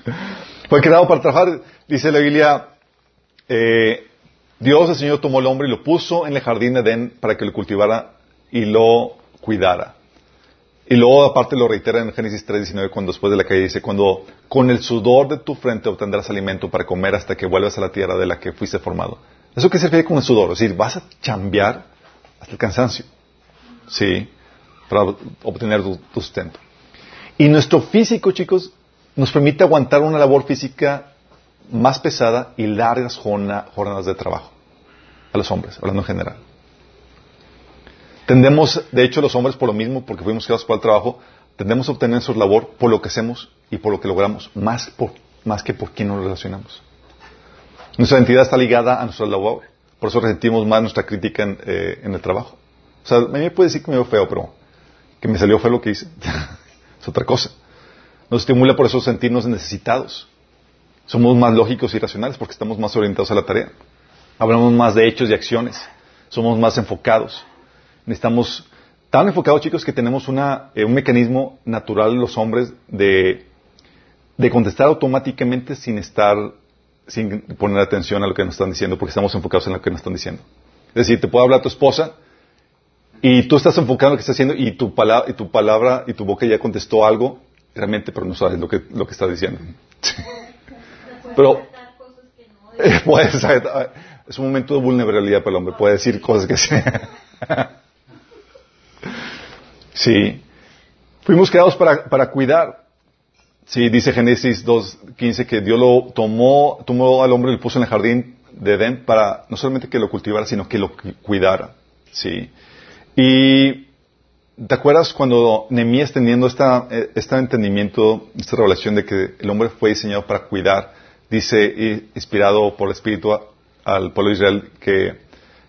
fue creado para trabajar. Dice la Biblia, eh, Dios, el Señor, tomó al hombre y lo puso en el jardín de Edén para que lo cultivara y lo cuidara. Y luego aparte lo reitera en Génesis 3.19 cuando después de la caída dice, cuando con el sudor de tu frente obtendrás alimento para comer hasta que vuelvas a la tierra de la que fuiste formado. ¿Eso qué refiere con el sudor? Es decir, vas a chambear hasta el cansancio. Sí, para obtener tu sustento. Y nuestro físico, chicos, nos permite aguantar una labor física más pesada y largas jorna- jornadas de trabajo. A los hombres, hablando en general. Tendemos, de hecho, los hombres por lo mismo, porque fuimos creados para el trabajo, tendemos a obtener nuestra labor por lo que hacemos y por lo que logramos, más, por, más que por quién nos relacionamos. Nuestra identidad está ligada a nuestra labor. Por eso resentimos más nuestra crítica en, eh, en el trabajo. O sea, a mí me puede decir que me veo feo, pero que me salió fue lo que hice. es otra cosa. Nos estimula por eso sentirnos necesitados. Somos más lógicos y racionales porque estamos más orientados a la tarea. Hablamos más de hechos y acciones. Somos más enfocados. Necesitamos tan enfocados, chicos, que tenemos una, eh, un mecanismo natural los hombres de, de contestar automáticamente sin estar, sin poner atención a lo que nos están diciendo, porque estamos enfocados en lo que nos están diciendo. Es decir, te puede hablar tu esposa y tú estás enfocado en lo que está haciendo y tu, palabra, y tu palabra y tu boca ya contestó algo, realmente, pero no sabes lo que, lo que está diciendo. pero puede es un momento de vulnerabilidad para el hombre, puede decir cosas que sí. sí. Fuimos creados para, para cuidar. Sí, dice Génesis 2.15 que Dios lo tomó, tomó al hombre y lo puso en el jardín de Edén para no solamente que lo cultivara, sino que lo cu- cuidara. ¿sí? Y ¿te acuerdas cuando Nehemías teniendo esta, eh, este entendimiento, esta revelación de que el hombre fue diseñado para cuidar, dice, inspirado por el Espíritu al pueblo de Israel, que,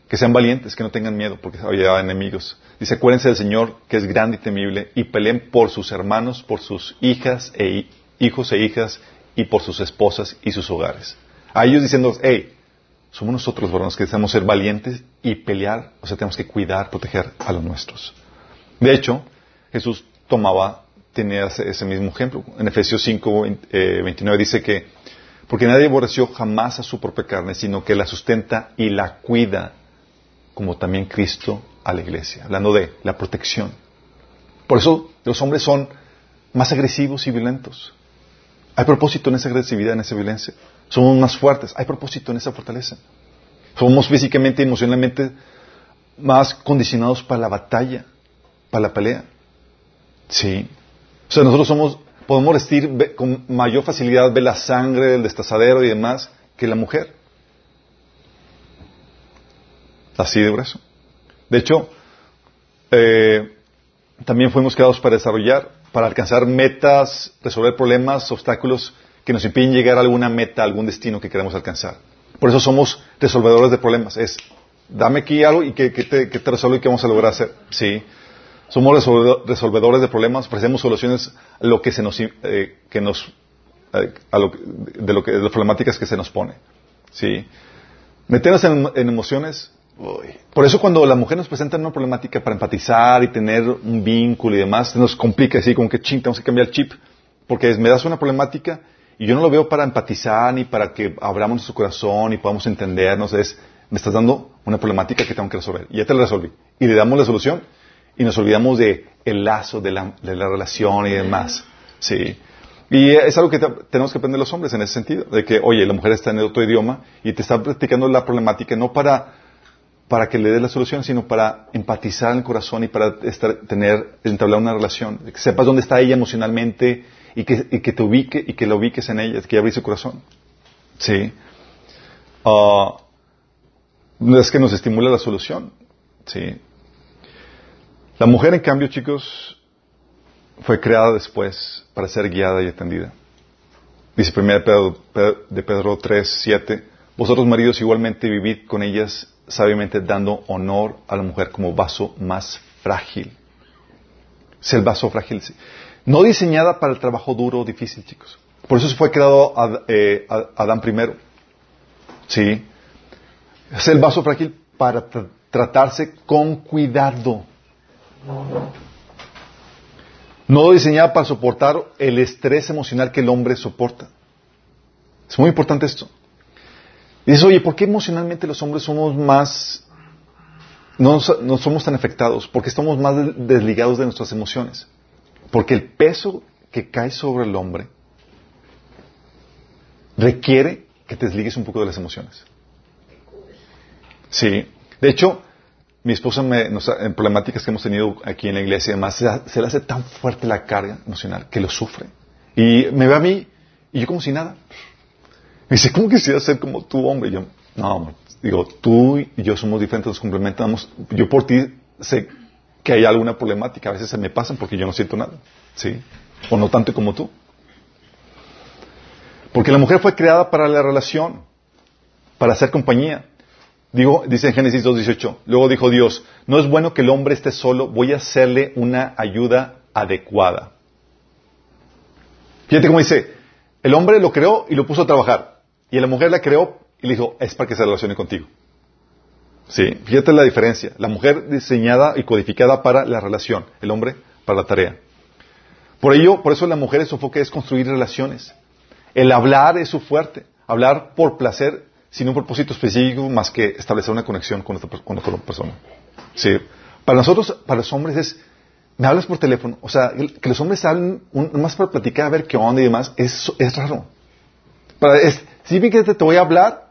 que sean valientes, que no tengan miedo, porque había enemigos. Dice, acuérdense del Señor, que es grande y temible, y peleen por sus hermanos, por sus hijas e hi- hijos e hijas, y por sus esposas y sus hogares. A ellos diciendo, hey, somos nosotros, varones, que debemos ser valientes y pelear, o sea, tenemos que cuidar, proteger a los nuestros. De hecho, Jesús tomaba, tenía ese, ese mismo ejemplo. En Efesios 5, eh, 29 dice que, porque nadie aborreció jamás a su propia carne, sino que la sustenta y la cuida, como también Cristo a la iglesia, hablando de la protección. Por eso los hombres son más agresivos y violentos. Hay propósito en esa agresividad, en esa violencia. Somos más fuertes. Hay propósito en esa fortaleza. Somos físicamente y emocionalmente más condicionados para la batalla, para la pelea. Sí. O sea, nosotros somos, podemos vestir ve- con mayor facilidad, ver la sangre, el destazadero y demás, que la mujer. Así de grueso. De hecho, eh, también fuimos creados para desarrollar, para alcanzar metas, resolver problemas, obstáculos que nos impiden llegar a alguna meta, a algún destino que queremos alcanzar. Por eso somos resolvedores de problemas. Es, dame aquí algo y que, te, que te y que vamos a lograr hacer. Sí. Somos resolvedo- resolvedores de problemas, ofrecemos soluciones a lo que se nos, eh, que nos, eh, a lo, que- de, lo que, de las problemáticas que se nos pone. Sí. Meternos en, en emociones. uy. Por eso cuando la mujer nos presenta una problemática para empatizar y tener un vínculo y demás, se nos complica así como que ching, tenemos que cambiar el chip. Porque es, me das una problemática y yo no lo veo para empatizar ni para que abramos nuestro corazón y podamos entendernos. Es, me estás dando una problemática que tengo que resolver. Y ya te la resolví. Y le damos la solución y nos olvidamos de el lazo de la, de la relación y demás. Sí. Y es algo que te- tenemos que aprender los hombres en ese sentido, de que, oye, la mujer está en otro idioma y te está practicando la problemática no para, para que le des la solución, sino para empatizar en el corazón y para estar, tener, entablar una relación, que sepas dónde está ella emocionalmente y que, y que te ubique y que la ubiques en ella, que abrir su corazón. Sí. Ah, es que nos estimula la solución. Sí. La mujer, en cambio, chicos, fue creada después para ser guiada y atendida. Dice 1 Pedro, de Pedro 3, 7, vosotros maridos igualmente vivid con ellas sabiamente dando honor a la mujer como vaso más frágil. Es el vaso frágil. No diseñada para el trabajo duro o difícil, chicos. Por eso se fue creado Ad- eh, Ad- Adán primero. Sí. Es el vaso frágil para tra- tratarse con cuidado. No diseñada para soportar el estrés emocional que el hombre soporta. Es muy importante esto. Dices, oye, ¿por qué emocionalmente los hombres somos más, no, no somos tan afectados? Porque estamos más de- desligados de nuestras emociones. Porque el peso que cae sobre el hombre requiere que te desligues un poco de las emociones. Sí. De hecho, mi esposa, me, nos en problemáticas que hemos tenido aquí en la iglesia y se, le hace tan fuerte la carga emocional que lo sufre. Y me ve a mí y yo como si nada. Me dice, ¿cómo quisiera ser como tú, hombre? Yo, no. Digo, tú y yo somos diferentes, nos complementamos. Yo por ti sé que hay alguna problemática. A veces se me pasan porque yo no siento nada. ¿Sí? O no tanto como tú. Porque la mujer fue creada para la relación, para hacer compañía. Digo, dice en Génesis 2.18, luego dijo Dios, no es bueno que el hombre esté solo, voy a hacerle una ayuda adecuada. Fíjate cómo dice, el hombre lo creó y lo puso a trabajar, y la mujer la creó y le dijo, es para que se relacione contigo. Sí, fíjate la diferencia. La mujer diseñada y codificada para la relación, el hombre para la tarea. Por ello, por eso la mujer su enfoque es construir relaciones. El hablar es su fuerte. Hablar por placer, sin un propósito específico más que establecer una conexión con otra, con otra persona. Sí. Para nosotros, para los hombres es, me hablas por teléfono. O sea, que los hombres hablen un- más para platicar, a ver qué onda y demás, es, raro. Para, es, sí, que te, voy a hablar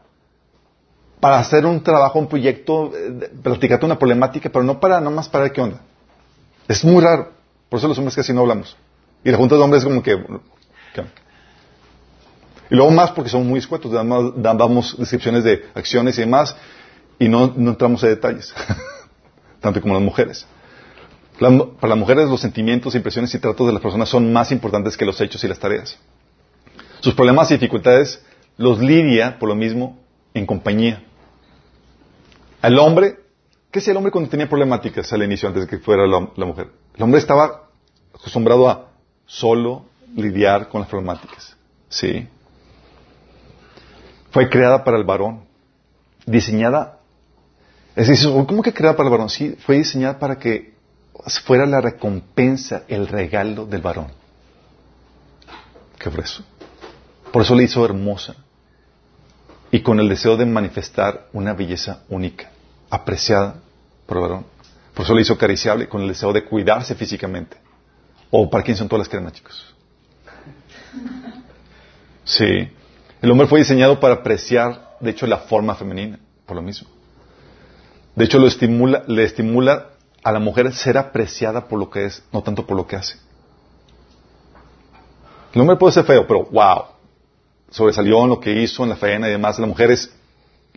para hacer un trabajo, un proyecto, eh, platicarte una problemática, pero no para, nomás para ver qué onda. Es muy raro. Por eso los hombres casi no hablamos. Y la junta de hombres es como que... Y luego más porque somos muy escuetos, damos, descripciones de acciones y demás, y no, entramos en detalles, tanto como las mujeres. Para las mujeres los sentimientos, impresiones y tratos de las personas son más importantes que los hechos y las tareas. Sus problemas y dificultades los lidia, por lo mismo, en compañía. Al hombre, ¿qué hacía el hombre cuando tenía problemáticas al inicio, antes de que fuera la, la mujer? El hombre estaba acostumbrado a solo lidiar con las problemáticas. Sí. Fue creada para el varón. Diseñada. Es decir, ¿cómo que creada para el varón? Sí, fue diseñada para que fuera la recompensa, el regalo del varón. Qué grueso. Por eso le hizo hermosa. Y con el deseo de manifestar una belleza única, apreciada por el varón. Por eso le hizo acariciable con el deseo de cuidarse físicamente. ¿O para quién son todas las cremas, chicos? Sí. El hombre fue diseñado para apreciar, de hecho, la forma femenina, por lo mismo. De hecho, lo estimula, le estimula a la mujer ser apreciada por lo que es, no tanto por lo que hace. El hombre puede ser feo, pero wow, sobresalió en lo que hizo, en la faena y demás. La mujer es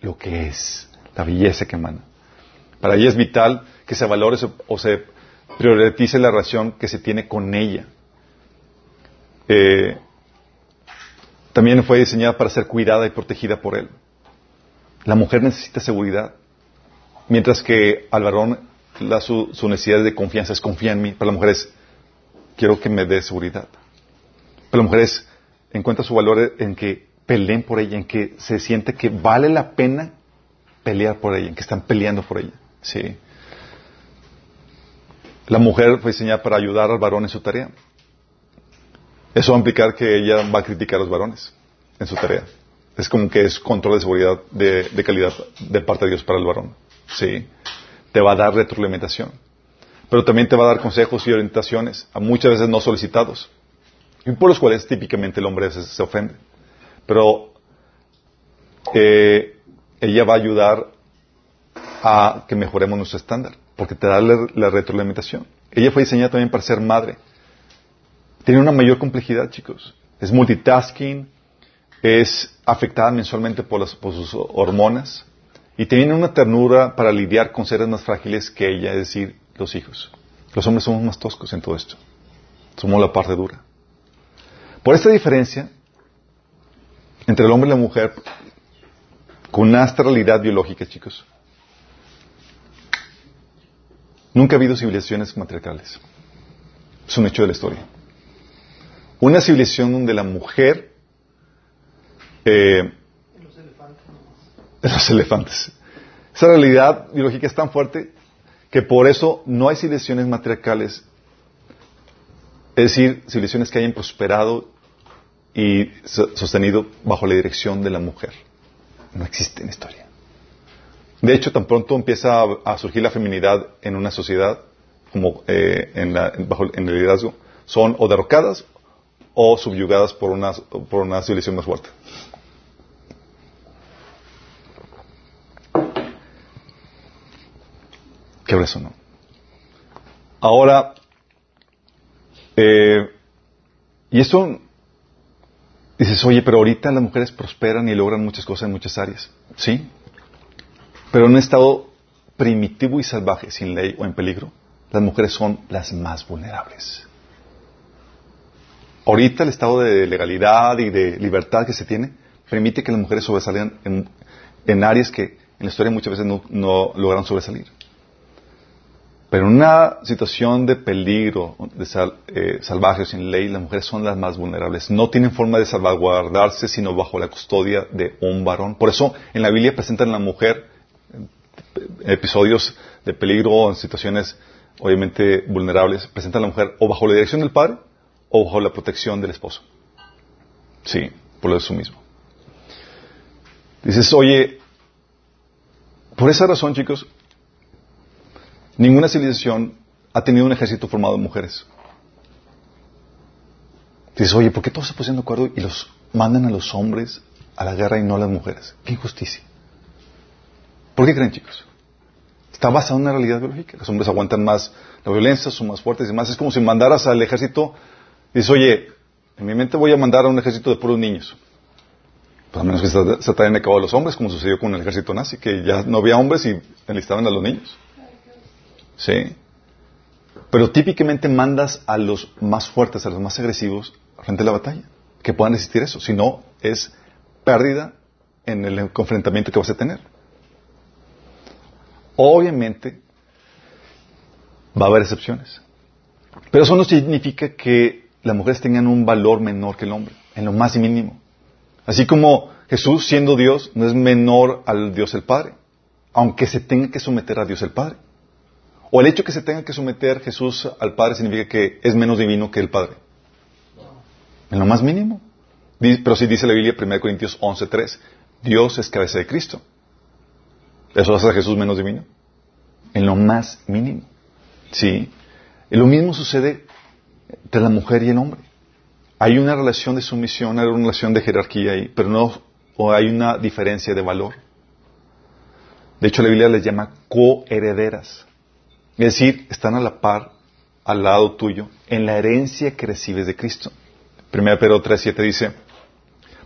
lo que es, la belleza que emana. Para ella es vital que se valore o se prioritice la relación que se tiene con ella. Eh, también fue diseñada para ser cuidada y protegida por él. La mujer necesita seguridad, mientras que al varón su, su, necesidad de confianza es confía en mí. Para la mujer es quiero que me dé seguridad. Para la mujer es encuentra su valor en que peleen por ella, en que se siente que vale la pena pelear por ella, en que están peleando por ella. Sí. La mujer fue diseñada para ayudar al varón en su tarea. Eso va a implicar que ella va a criticar a los varones en su tarea. Es como que es control de seguridad de, calidad de parte de Dios para el varón. Sí. Te va a dar retroalimentación. Pero también te va a dar consejos y orientaciones, a muchas veces no solicitados. Y por los cuales típicamente el hombre se, se ofende. Pero eh, ella va a ayudar a que mejoremos nuestro estándar, porque te da la retroalimentación. Ella fue diseñada también para ser madre. Tiene una mayor complejidad, chicos. Es multitasking, es afectada mensualmente por, sus hormonas y tiene una ternura para lidiar con seres más frágiles que ella, es decir, los hijos. Los hombres somos más toscos en todo esto. Somos la parte dura. Por esta diferencia entre el hombre y la mujer, con una astralidad biológica, chicos, nunca ha habido civilizaciones matriarcales. Es un hecho de la historia. Una civilización donde la mujer... Eh, Los elefantes. Esa realidad biológica es tan fuerte que por eso no hay civilizaciones matriarcales. Es decir, civilizaciones que hayan prosperado y sostenido bajo la dirección de la mujer. No existe en historia. De hecho, tan pronto empieza a, a surgir la feminidad en una sociedad, como eh, en, la, bajo, en el liderazgo, son o derrocadas o subyugadas por una, por una civilización más fuerte. Qué eso no. Ahora, eh, y esto, dices, oye, pero ahorita las mujeres prosperan y logran muchas cosas en muchas áreas. Sí, pero en un estado primitivo y salvaje, sin ley o en peligro, las mujeres son las más vulnerables. Ahorita el estado de legalidad y de libertad que se tiene permite que las mujeres sobresalgan en, áreas que en la historia muchas veces no, lograron sobresalir. Pero en una situación de peligro, de eh, salvaje o sin ley, las mujeres son las más vulnerables. No tienen forma de salvaguardarse sino bajo la custodia de un varón. Por eso en la Biblia presentan a la mujer episodios de peligro o en situaciones obviamente vulnerables, presentan a la mujer o bajo la dirección del padre o la protección del esposo. Sí, por su mismo. Dices, oye, por esa razón, chicos, Ninguna civilización ha tenido un ejército formado de mujeres. Dices, oye, ¿por qué todos se pusieron de acuerdo y los mandan a los hombres a la guerra y no a las mujeres? ¡Qué injusticia! ¿Por qué creen, chicos? Está basado en una realidad biológica. Los hombres aguantan más la violencia, son más fuertes y demás. Es como si mandaras al ejército y dices, oye, en mi mente voy a mandar a un ejército de puros niños. Pues a menos que se, traen a cabo a los hombres, como sucedió con el ejército nazi, que ya no había hombres y enlistaban a los niños. Sí. Pero típicamente mandas a los más fuertes, a los más agresivos, frente a la batalla, que puedan resistir eso. Si no, es pérdida en el enfrentamiento que vas a tener. Obviamente, va a haber excepciones. Pero eso no significa que las mujeres tengan un valor menor que el hombre, en lo más mínimo. Así como Jesús, siendo Dios, no es menor al Dios el Padre, aunque se tenga que someter a Dios el Padre. O el hecho que se tenga que someter Jesús al Padre significa que es menos divino que el Padre. En lo más mínimo. Pero sí dice la Biblia, 1 Corintios 11.3, Dios es cabeza de Cristo. ¿Eso hace a Jesús menos divino? En lo más mínimo. Sí. Y lo mismo sucede entre la mujer y el hombre. Hay una relación de sumisión, hay una relación de jerarquía ahí, pero no o hay una diferencia de valor. De hecho, la Biblia les llama coherederas. Es decir, están a la par, al lado tuyo, en la herencia que recibes de Cristo. 1 Pedro 3.7 dice,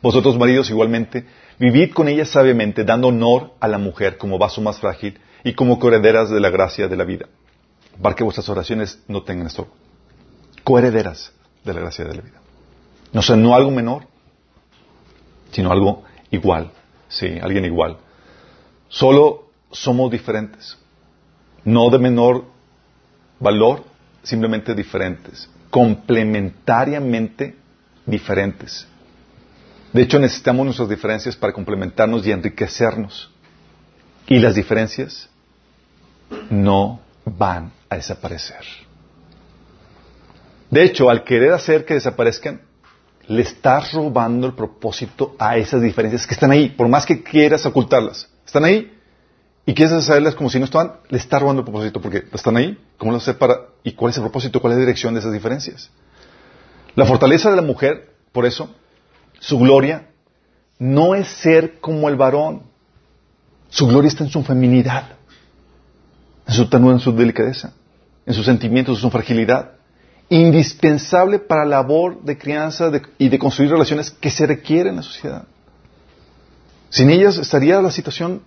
Vosotros maridos igualmente, vivid con ella sabiamente, dando honor a la mujer como vaso más frágil y como coherederas de la gracia de la vida, para que vuestras oraciones no tengan esto. Coherederas de la gracia de la vida. No sea, no algo menor, sino algo igual. Sí, alguien igual. Solo somos diferentes. No de menor valor, simplemente diferentes. Complementariamente diferentes. De hecho, necesitamos nuestras diferencias para complementarnos y enriquecernos. Y las diferencias no van a desaparecer. De hecho, al querer hacer que desaparezcan, le estás robando el propósito a esas diferencias que están ahí, por más que quieras ocultarlas. Están ahí y quieres hacerlas como si no estaban, le estás robando el propósito porque están ahí. ¿Cómo lo separa? ¿Y cuál es el propósito? ¿Cuál es la dirección de esas diferencias? La fortaleza de la mujer, por eso, su gloria, no es ser como el varón. Su gloria está en su feminidad, en su ternura, en su delicadeza, en sus sentimientos, en su fragilidad indispensable para la labor de crianza y de construir relaciones que se requieren en la sociedad. Sin ellas estaría la situación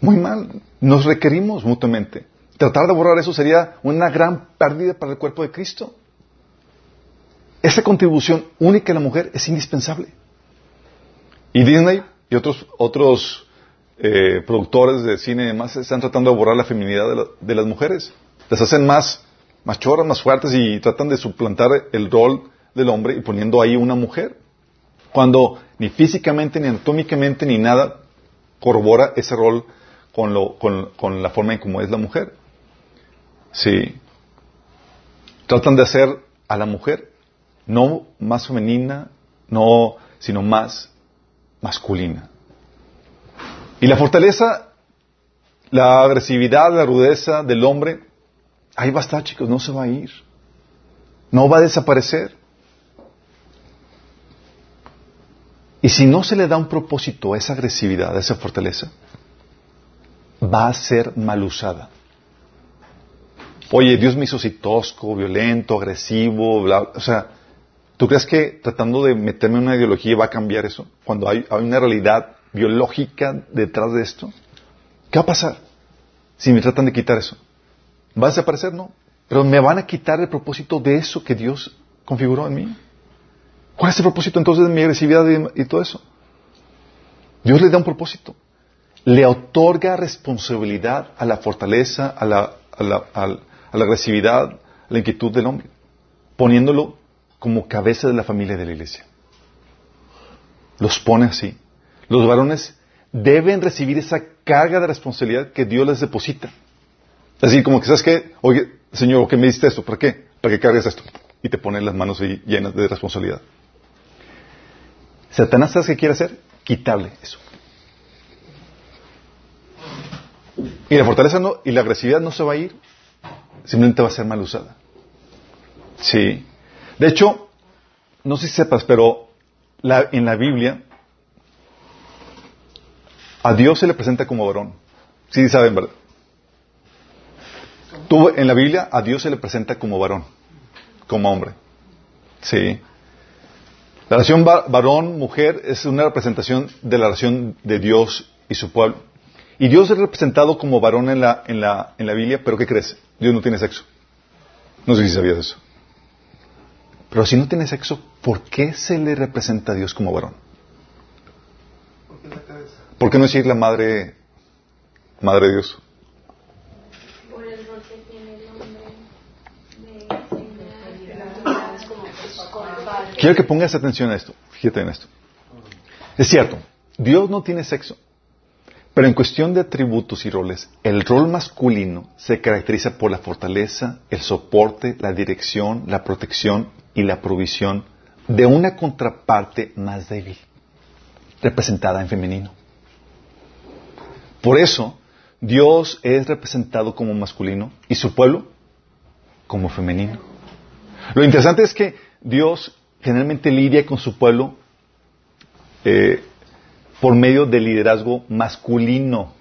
muy mal. Nos requerimos mutuamente. Tratar de borrar eso sería una gran pérdida para el cuerpo de Cristo. Esa contribución única de la mujer es indispensable. Y Disney y otros, otros eh, productores de cine y demás están tratando de borrar la feminidad de, de las mujeres. Las hacen más más chorras, más fuertes y tratan de suplantar el rol del hombre y poniendo ahí una mujer. Cuando ni físicamente, ni anatómicamente, ni nada corrobora ese rol con, lo, con, con la forma en cómo es la mujer. Sí. Tratan de hacer a la mujer no más femenina, no, sino más masculina. Y la fortaleza, la agresividad, la rudeza del hombre ahí va a estar, chicos, no se va a ir. No va a desaparecer. Y si no se le da un propósito a esa agresividad, a esa fortaleza, va a ser mal usada. Oye, Dios me hizo así tosco, violento, agresivo, bla, o sea, ¿tú crees que tratando de meterme en una ideología va a cambiar eso? Cuando hay, hay una realidad biológica detrás de esto, ¿qué va a pasar si me tratan de quitar eso? ¿Va a desaparecer? No. Pero me van a quitar el propósito de eso que Dios configuró en mí. ¿Cuál es el propósito entonces de mi agresividad y, todo eso? Dios le da un propósito. Le otorga responsabilidad a la fortaleza, a la, agresividad, a la inquietud del hombre, poniéndolo como cabeza de la familia de la iglesia. Los pone así. Los varones deben recibir esa carga de responsabilidad que Dios les deposita. Así como que, ¿sabes qué? Oye, Señor, ¿qué me diste esto? ¿Para qué? Para que cargues esto. Y te ponen las manos ahí llenas de responsabilidad. Satanás, ¿sabes qué quiere hacer? Quitarle eso. Y la fortaleza no, y la agresividad no se va a ir, simplemente va a ser mal usada. Sí. De hecho, no sé si sepas, pero la, en la Biblia, a Dios se le presenta como varón. Sí, saben, ¿verdad? Tú, en la Biblia a Dios se le presenta como varón, como hombre. Sí. La relación va- varón-mujer es una representación de la relación de Dios y su pueblo. Y Dios es representado como varón en la, en la, en la Biblia, pero ¿qué crees? Dios no tiene sexo. No sé si sabías eso. Pero si no tiene sexo, ¿por qué se le representa a Dios como varón? ¿Por qué no decir la madre, madre de Dios? Por el rol que tiene el hombre de enseñar. Es como es con el padre. Quiero que pongas atención a esto. Fíjate en esto. Es cierto, Dios no tiene sexo. Pero en cuestión de atributos y roles, el rol masculino se caracteriza por la fortaleza, el soporte, la dirección, la protección y la provisión de una contraparte más débil, representada en femenino. Por eso, Dios es representado como masculino y su pueblo como femenino. Lo interesante es que Dios generalmente lidia con su pueblo eh, por medio del liderazgo masculino.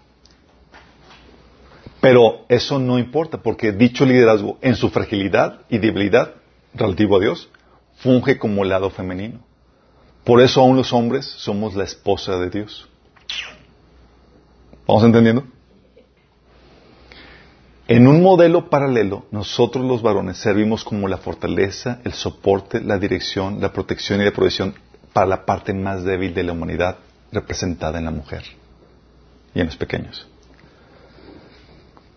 Pero eso no importa, porque dicho liderazgo, en su fragilidad y debilidad relativo a Dios, funge como lado femenino. Por eso aún los hombres somos la esposa de Dios. ¿Vamos entendiendo? En un modelo paralelo, nosotros los varones servimos como la fortaleza, el soporte, la dirección, la protección y la provisión para la parte más débil de la humanidad representada en la mujer y en los pequeños.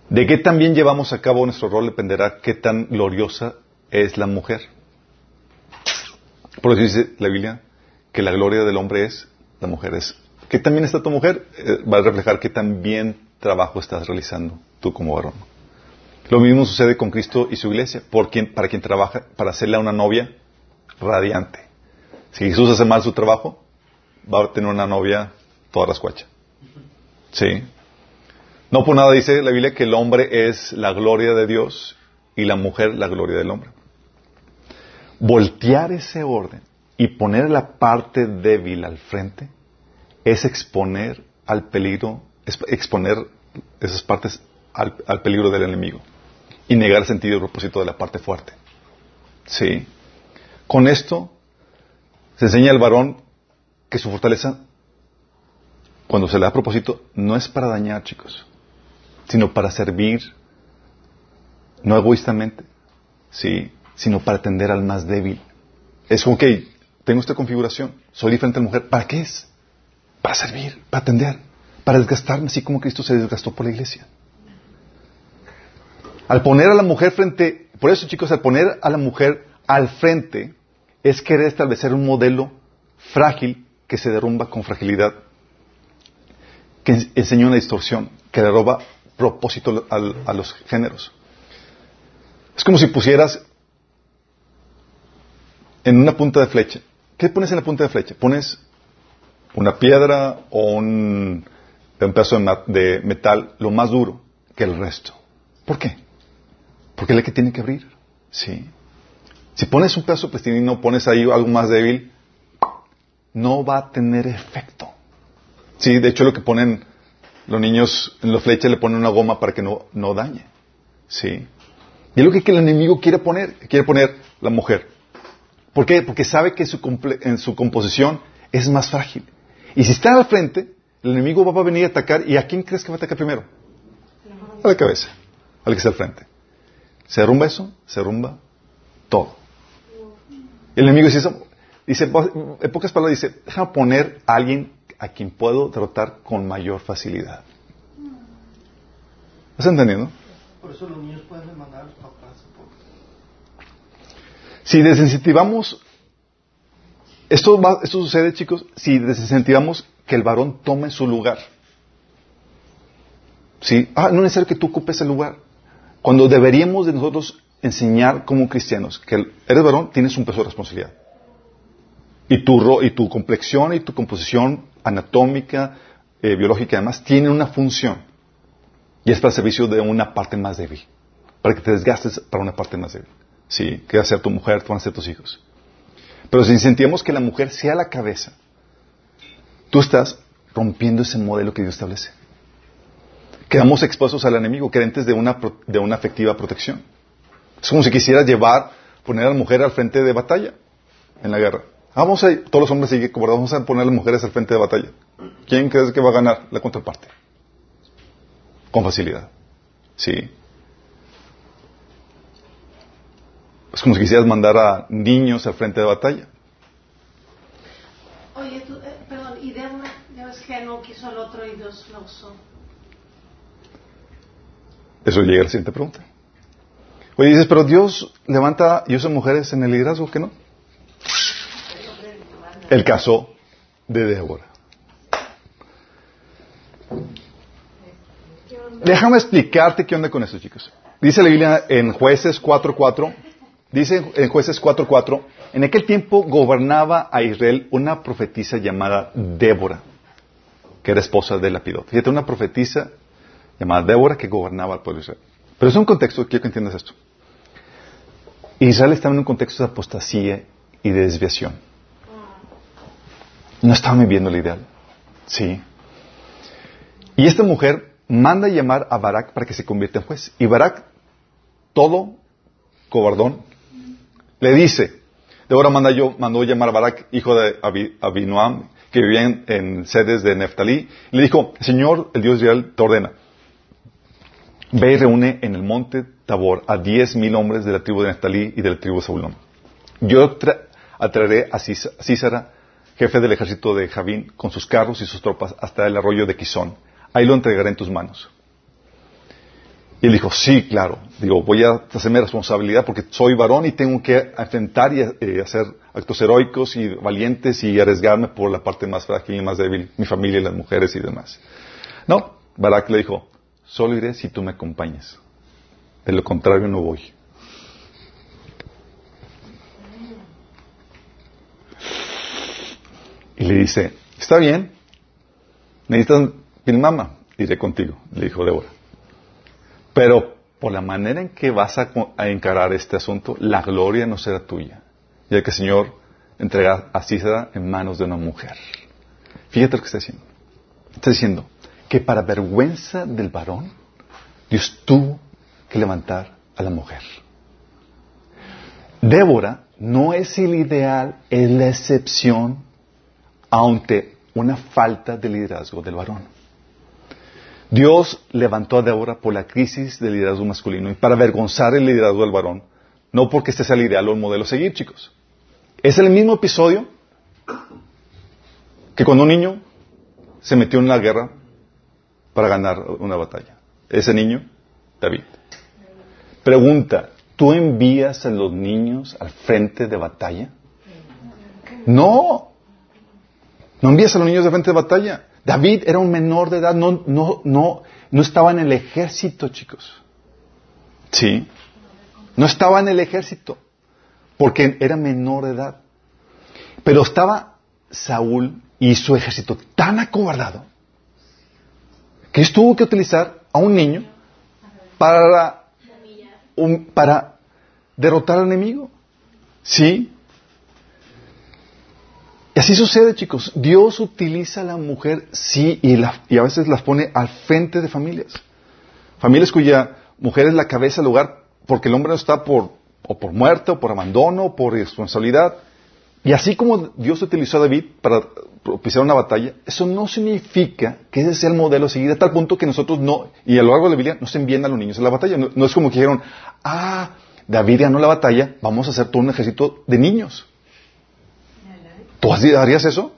De qué tan bien llevamos a cabo nuestro rol dependerá qué tan gloriosa es la mujer. Por eso dice la Biblia que la gloria del hombre es la mujer. Es, ¿Qué tan bien está tu mujer? Eh, va a reflejar qué tan bien trabajo estás realizando tú como varón. Lo mismo sucede con Cristo y su iglesia, por quien, para quien trabaja, para hacerle una novia radiante. Si Jesús hace mal su trabajo, va a tener una novia toda rascuacha. Sí. No por nada dice la Biblia que el hombre es la gloria de Dios y la mujer la gloria del hombre. Voltear ese orden y poner la parte débil al frente es exponer al peligro, es exponer esas partes al peligro del enemigo y negar el sentido y propósito de la parte fuerte. Sí. Con esto se enseña al varón que su fortaleza, cuando se le da propósito, no es para dañar, chicos, sino para servir, no egoístamente, sí, sino para atender al más débil. Es que tengo esta configuración, soy diferente a mujer, ¿para qué es? Para servir, para atender, para desgastarme, así como Cristo se desgastó por la iglesia. Al poner a la mujer frente, por eso chicos, al poner a la mujer al frente, es querer establecer un modelo frágil que se derrumba con fragilidad, que enseña una distorsión, que le roba propósito a los géneros. Es como si pusieras en una punta de flecha. ¿Qué pones en la punta de flecha? Pones una piedra o un, un pedazo de metal lo más duro que el resto. ¿Por qué? Porque es la que tiene que abrir. Sí. Si pones un pedazo de y no pones ahí algo más débil, no va a tener efecto. Sí, de hecho lo que ponen los niños en la flecha le ponen una goma para que no, no dañe. Sí. Y es lo que el enemigo quiere poner, quiere poner la mujer. ¿Por qué? Porque sabe que su en su composición es más frágil. Y si está al frente, el enemigo va a venir a atacar. ¿Y a quién crees que va a atacar primero? A la cabeza, al que está al frente. Se derrumba eso, se derrumba todo. El enemigo dice, dice en pocas palabras, dice, déjame poner a alguien a quien puedo derrotar con mayor facilidad. ¿Estás entendiendo? Por eso los niños pueden demandar a los papás. Si desincentivamos, esto, va- esto sucede, chicos, si desincentivamos que el varón tome su lugar. ¿Sí? Ah, no es necesario que tú ocupes el lugar. Cuando deberíamos de nosotros enseñar como cristianos que eres varón, tienes un peso de responsabilidad. Y tu, y tu complexión y tu composición anatómica, eh, biológica además, tienen una función. Y es para el servicio de una parte más débil. Para que te desgastes para una parte más débil. Sí, que va a ser tu mujer, van a ser tus hijos. Pero si incentivamos que la mujer sea la cabeza, tú estás rompiendo ese modelo que Dios establece. Quedamos expuestos al enemigo, creyentes de una, de una afectiva protección. Es como si quisieras llevar, poner a la mujer al frente de batalla en la guerra. Vamos a, todos los hombres siguen vamos a poner a las mujeres al frente de batalla. ¿Quién crees que va a ganar? La contraparte. Con facilidad. Sí. Es como si quisieras mandar a niños al frente de batalla. Oye, tú, eh, perdón, y Débora, ya ves que no quiso al otro y Dios lo usó. Eso llega a la siguiente pregunta. Oye, dices, pero Dios levanta y usa mujeres en el liderazgo, ¿qué no? El caso de Débora. Déjame explicarte qué onda con eso, chicos. Dice la Biblia en Jueces 4.4, dice en Jueces 4.4, en aquel tiempo gobernaba a Israel una profetisa llamada Débora, que era esposa de Lapidot. Fíjate, una profetisa llamada Débora que gobernaba al pueblo de Israel. Pero es un contexto, quiero que entiendas esto. Israel estaba en un contexto de apostasía y de desviación. No estaban viviendo el ideal. Sí. Y esta mujer manda llamar a Barak para que se convierta en juez. Y Barak, todo cobardón, le dice, Débora manda yo, mandó llamar a Barak, hijo de Abi- Abinoam, que vivía en, sedes de Neftalí, le dijo, Señor, el Dios de Israel, te ordena, ve y reúne en el monte Tabor a diez mil hombres de la tribu de Neftalí y de la tribu de Zabulón. Yo tra- atraeré a Císara, jefe del ejército de Javín, con sus carros y sus tropas hasta el arroyo de Quizón. Ahí lo entregaré en tus manos. Y él dijo, sí, claro. Digo, voy a hacerme responsabilidad porque soy varón y tengo que enfrentar y eh, hacer actos heroicos y valientes y arriesgarme por la parte más frágil y más débil, mi familia las mujeres y demás. No, Barak le dijo, solo iré si tú me acompañas. De lo contrario no voy. Y le dice, está bien, necesitas pilmama, iré contigo, le dijo Débora. Pero por la manera en que vas a, encarar este asunto, la gloria no será tuya, ya que el Señor entrega a Císara en manos de una mujer. Fíjate lo que está diciendo. Está diciendo que para vergüenza del varón, Dios tuvo que levantar a la mujer. Débora no es el ideal, es la excepción ante una falta de liderazgo del varón. Dios levantó a Débora por la crisis del liderazgo masculino y para avergonzar el liderazgo del varón, no porque este sea el ideal o el modelo a seguir, chicos. Es el mismo episodio que cuando un niño se metió en la guerra para ganar una batalla. Ese niño, David. Pregunta, ¿tú envías a los niños al frente de batalla? No. No envías a los niños al frente de batalla. David era un menor de edad, no, no, no, no estaba en el ejército, chicos. Sí. No estaba en el ejército, porque era menor de edad. Pero estaba Saúl y su ejército tan acobardado Dios tuvo que utilizar a un niño para, derrotar al enemigo. Sí. Y así sucede, chicos. Dios utiliza a la mujer, sí, y, y a veces las pone al frente de familias. Familias cuya mujer es la cabeza del hogar porque el hombre no está por, o por muerte, o por abandono, o por irresponsabilidad. Y así como Dios utilizó a David para propiciar una batalla, eso no significa que ese sea el modelo a seguir a tal punto que nosotros no, y a lo largo de la Biblia, no se envían a los niños a la batalla. No, es como dijeron, ah, David ganó la batalla, vamos a hacer todo un ejército de niños. ¿Tú harías eso?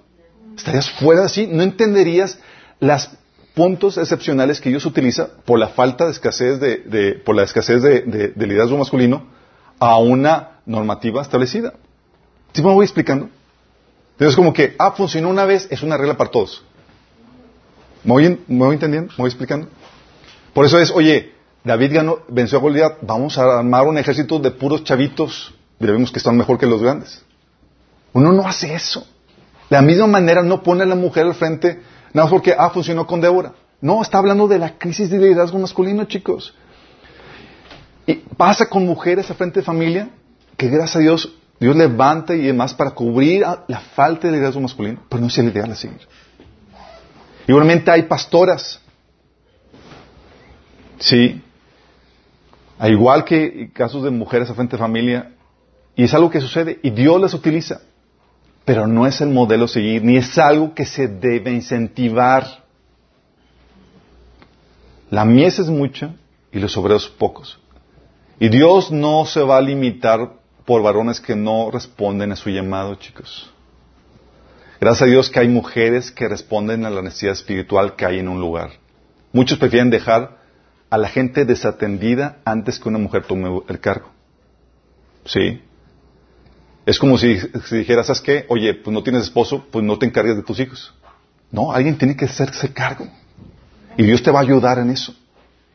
¿Estarías fuera así? ¿No entenderías los puntos excepcionales que Dios utiliza por la falta de escasez de, de- por la escasez de, de- de liderazgo masculino a una normativa establecida? ¿Sí me voy explicando? Entonces como que, ah, funcionó una vez, es una regla para todos. ¿Me voy, entendiendo? ¿Me voy explicando? Por eso es, oye, David ganó, venció a Goliat, vamos a armar un ejército de puros chavitos, y vemos que están mejor que los grandes. Uno no hace eso. De la misma manera no pone a la mujer al frente, nada más porque, ah, funcionó con Débora. No, está hablando de la crisis de liderazgo masculino, chicos. Y pasa con mujeres al frente de familia, que gracias a Dios, Dios levanta y demás para cubrir a- la falta de liderazgo masculino, pero no es el ideal a seguir. Igualmente hay pastoras. Sí. Al igual que casos de mujeres al frente de familia, y es algo que sucede, y Dios las utiliza. pero no es el modelo a seguir, ni es algo que se debe incentivar. La mies es mucha y los obreros pocos. Y Dios no se va a limitar por varones que no responden a su llamado, chicos. Gracias a Dios que hay mujeres que responden a la necesidad espiritual que hay en un lugar. Muchos prefieren dejar a la gente desatendida antes que una mujer tome el cargo. ¿Sí? Es como si, si dijeras, ¿sabes qué? Oye, pues no tienes esposo, pues no te encargues de tus hijos. No, alguien tiene que hacerse cargo. Y Dios te va a ayudar en eso.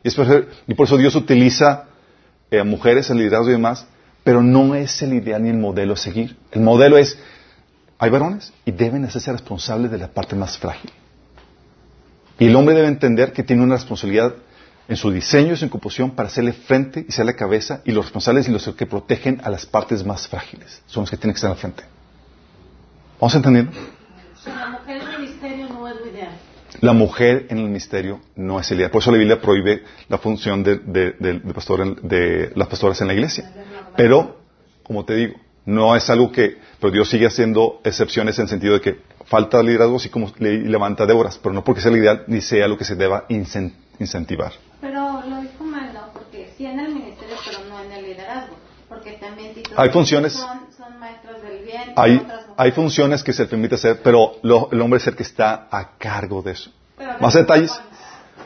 Y, es por, y por eso Dios utiliza eh, a mujeres en liderazgo y demás, pero no es el ideal ni el modelo a seguir. El modelo es, hay varones y deben hacerse responsables de la parte más frágil. Y el hombre debe entender que tiene una responsabilidad en su diseño y su incomposición para hacerle frente y ser la cabeza y los responsables y los que protegen a las partes más frágiles son los que tienen que estar al frente. ¿Vamos entendiendo? La mujer en el ministerio no es lo ideal. La mujer en el ministerio no es el ideal. Por eso la Biblia prohíbe la función de, de, de, de pastor en- de las pastoras en la iglesia. Pero, como te digo, no es algo que, pero Dios sigue haciendo excepciones en el sentido de que falta liderazgo así como le levanta deudas, pero no porque sea el ideal ni sea lo que se deba incen- incentivar. Pero lo dijo mal, ¿no? Porque sí en el ministerio, pero no en el liderazgo. Porque también si Hay funciones- son, son maestros del bien, Hay, hay funciones que se permite hacer, pero lo- el hombre es el que está a cargo de eso. Pero Más de- detalles.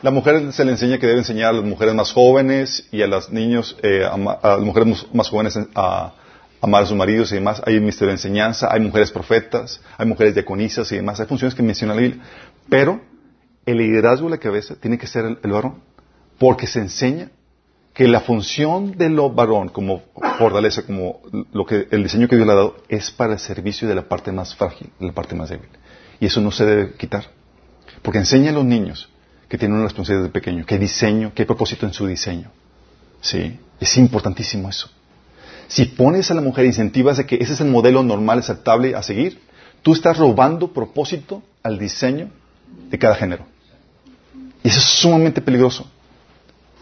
La mujer se le enseña que debe enseñar a las mujeres más jóvenes y a los niños, eh, a, las mujeres más jóvenes a, amar a sus maridos y demás. Hay un ministerio de enseñanza, hay mujeres profetas, hay mujeres diaconisas y demás. Hay funciones que menciona la Biblia. Pero el liderazgo de la cabeza tiene que ser el, el varón. Porque se enseña que la función de lo varón como fortaleza, como lo que, el diseño que Dios le ha dado, es para el servicio de la parte más frágil, de la parte más débil. Y eso no se debe quitar. Porque enseña a los niños que tienen una responsabilidad desde pequeño, que diseño, que propósito en su diseño. Sí, es importantísimo eso. Si pones a la mujer incentivas de que ese es el modelo normal, aceptable a seguir, tú estás robando propósito al diseño de cada género. Y eso es sumamente peligroso.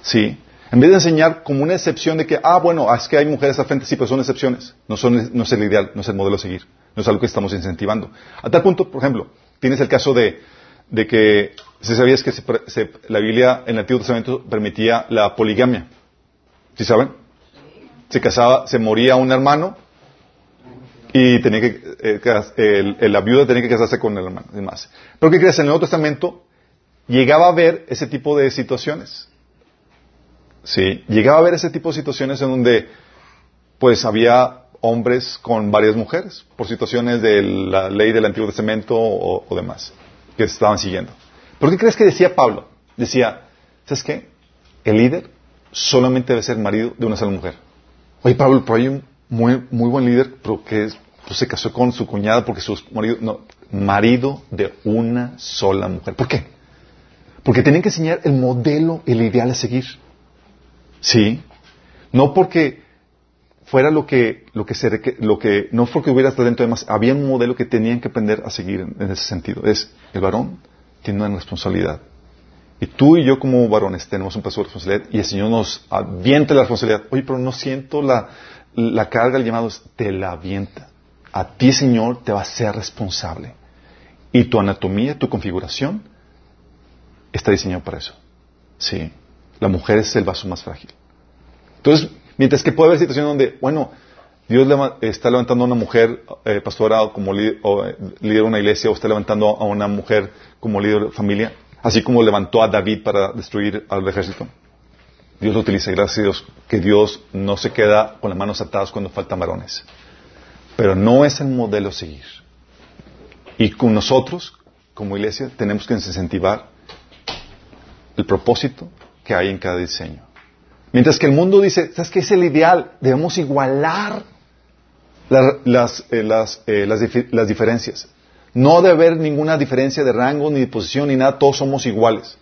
Sí. En vez de enseñar como una excepción de que, ah, bueno, es que hay mujeres al frente, sí, pero son excepciones. No, son, no es el ideal, no es el modelo a seguir. No es algo que estamos incentivando. A tal punto, por ejemplo, tienes el caso de, de que, si sabías que se se- la Biblia en el Antiguo Testamento permitía la poligamia. ¿Sí saben? Se casaba, se moría un hermano y tenía que, eh, la viuda tenía que casarse con el hermano y demás. Pero ¿qué crees? En el Nuevo Testamento llegaba a haber ese tipo de situaciones. Sí, llegaba a haber ese tipo de situaciones en donde pues había hombres con varias mujeres por situaciones de la ley del Antiguo Testamento o, o demás que estaban siguiendo. ¿Por qué crees que decía Pablo? Decía, ¿sabes qué? El líder solamente debe ser marido de una sola mujer. Oye, Pablo, pero hay un muy, buen líder, pero que es- pues, se casó con su cuñada porque su marido, no, marido de una sola mujer. ¿Por qué? Porque tienen que enseñar el modelo, el ideal a seguir. Sí. No porque fuera lo que, lo que no porque hubiera talento además, había un modelo que tenían que aprender a seguir en, en ese sentido. Es, el varón tiene una responsabilidad. Y tú y yo como varones tenemos un peso de responsabilidad y el Señor nos avienta la responsabilidad. Oye, pero no siento la, la carga, el llamado, te la avienta. A ti, Señor, te va a ser responsable. Y tu anatomía, tu configuración, está diseñado para eso. Sí. La mujer es el vaso más frágil. Entonces, mientras que puede haber situaciones donde, bueno, Dios está levantando a una mujer eh, pastora o como eh, líder de una iglesia o está levantando a una mujer como líder de familia, así como levantó a David para destruir al ejército. Dios lo utiliza, gracias a Dios, que Dios no se queda con las manos atadas cuando faltan varones. Pero no es el modelo a seguir. Y con nosotros, como iglesia, tenemos que incentivar el propósito que hay en cada diseño. Mientras que el mundo dice, ¿sabes qué es el ideal? Debemos igualar la- las, eh, las, eh, las, las diferencias. No debe haber ninguna diferencia de rango, ni de posición, ni nada, todos somos iguales.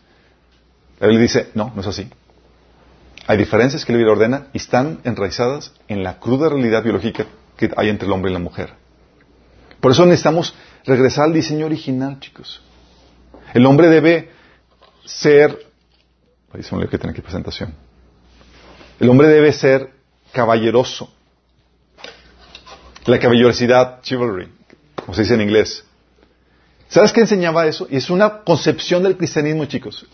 Biblia dice, no, no es así. Hay diferencias que la Biblia ordena y están enraizadas en la cruda realidad biológica que hay entre el hombre y la mujer. Por eso necesitamos regresar al diseño original, chicos. El hombre debe ser... Ahí se me que tenía aquí presentación. El hombre debe ser caballeroso. La caballerosidad, chivalry, como se dice en inglés. ¿Sabes qué enseñaba eso? Y es una concepción del cristianismo, chicos.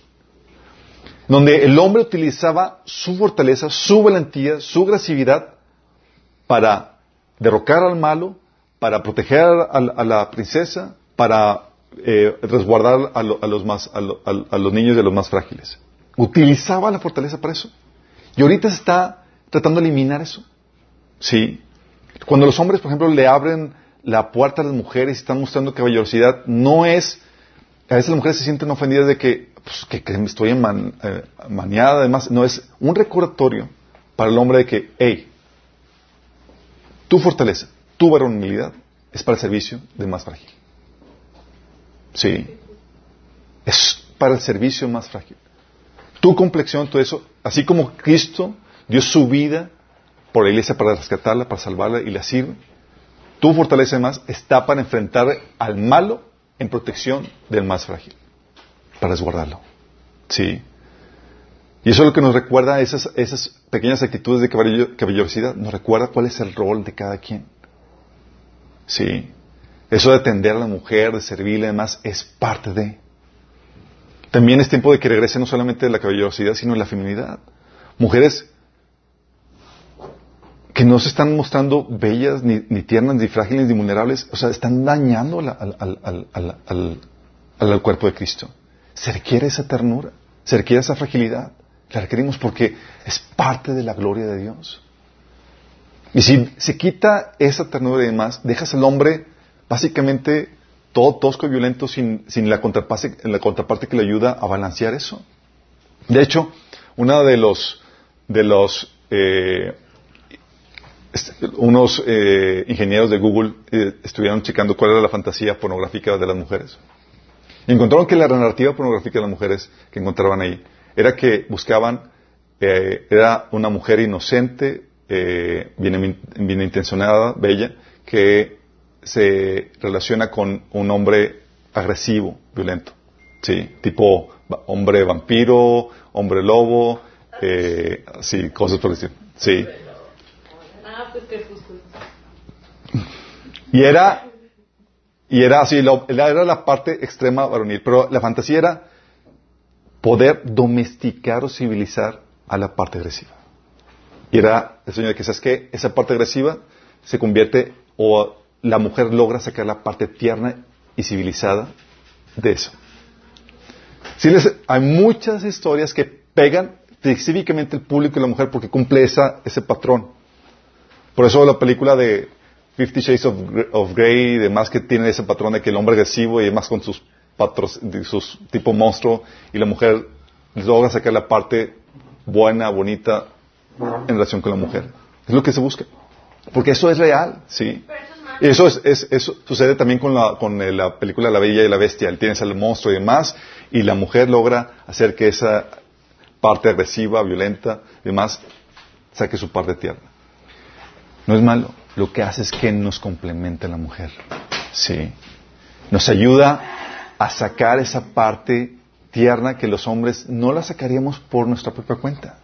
Donde el hombre utilizaba su fortaleza, su valentía, su agresividad para derrocar al malo, para proteger a, a la princesa, para eh, resguardar a, lo- a los más, a, lo- a- a los niños de los más frágiles. Utilizaba la fortaleza para eso. Y ahorita se está tratando de eliminar eso. Sí. Cuando los hombres, por ejemplo, le abren la puerta a las mujeres y están mostrando caballerosidad, no es. A veces las mujeres se sienten ofendidas de que, pues, que, que estoy eman- eh, maniada, además. No es un recordatorio para el hombre de que, hey, tu fortaleza, tu varonilidad es para el servicio del más frágil. Sí. Es para el servicio más frágil. Tu complexión, todo eso, así como Cristo dio su vida por la iglesia para rescatarla, para salvarla y la sirve, tu fortaleza además está para enfrentar al malo en protección del más frágil, para resguardarlo. Sí. Y eso es lo que nos recuerda esas, pequeñas actitudes de caballerosidad, nos recuerda cuál es el rol de cada quien. Sí. Eso de atender a la mujer, de servirle, además, es parte de. También es tiempo de que regrese no solamente la caballerosidad, sino la feminidad. Mujeres que no se están mostrando bellas, ni, ni tiernas, ni frágiles, ni vulnerables, o sea, están dañando al, al- al- al- cuerpo de Cristo. Se requiere esa ternura, se requiere esa fragilidad. La requerimos porque es parte de la gloria de Dios. Y si se quita esa ternura y demás, dejas al hombre básicamente todo tosco y violento sin, sin la, contraparte, la contraparte que le ayuda a balancear eso. De hecho, uno de los, de los eh, unos eh, ingenieros de Google eh, estuvieron checando cuál era la fantasía pornográfica de las mujeres. Y encontraron que la narrativa pornográfica de las mujeres que encontraban ahí era que buscaban, eh, era una mujer inocente, eh, bien, bien intencionada, bella, que se relaciona con un hombre agresivo, violento. Sí, tipo hombre vampiro, hombre lobo, eh, sí, cosas por decir. Sí. Ah, pues crepúsculo. Y era, y era así, lo- era la parte extrema varonil, pero la fantasía era poder domesticar o civilizar a la parte agresiva. Y era el sueño de que, ¿sabes qué? Esa parte agresiva se convierte, o la mujer logra sacar la parte tierna y civilizada de eso. Sí, les- hay muchas historias que pegan específicamente el público y la mujer porque cumple esa, ese patrón. Por eso la película de Fifty Shades of, Gr- of Grey y demás que tiene ese patrón de que el hombre agresivo y demás con sus patros, de sus tipo monstruo y la mujer logra sacar la parte buena, bonita en relación con la mujer. Es lo que se busca. Porque eso es real, ¿sí? Y eso, es, es- eso sucede también con, la, con eh, la película La Bella y la Bestia. Él tiene al monstruo y demás, y la mujer logra hacer que esa parte agresiva, violenta y demás saque su parte tierna. No es malo. Lo que hace es que nos complementa la mujer. Sí. Nos ayuda a sacar esa parte tierna que los hombres no la sacaríamos por nuestra propia cuenta.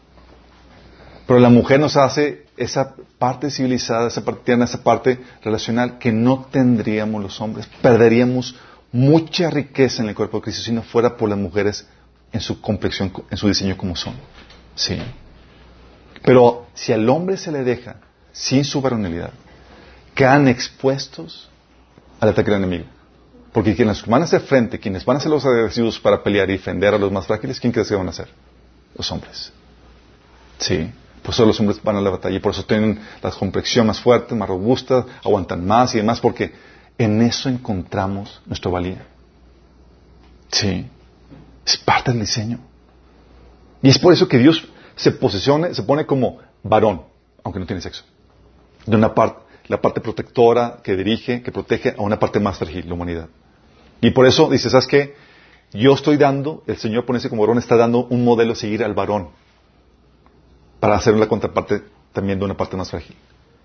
Pero la mujer nos hace esa parte civilizada, esa parte tierna, esa parte relacional que no tendríamos los hombres. Perderíamos mucha riqueza en el cuerpo de Cristo si no fuera por las mujeres en su complexión, en su diseño como son. Sí. Pero si al hombre se le deja sin su varonilidad, quedan expuestos al ataque del enemigo. Porque quienes van a hacer frente, quienes van a ser los agresivos para pelear y defender a los más frágiles, ¿quién crees que van a ser? Los hombres. Sí. Por eso los hombres van a la batalla y por eso tienen la complexión más fuerte, más robusta, aguantan más y demás, porque en eso encontramos nuestra valía. Sí. Es parte del diseño. Y es por eso que Dios se posicione, se pone como varón, aunque no tiene sexo. De una parte, la parte protectora que dirige, que protege a una parte más frágil, la humanidad. Y por eso dice, ¿sabes qué? Yo estoy dando, el Señor poniéndose como varón está dando un modelo a seguir al varón para hacer la contraparte también de una parte más frágil.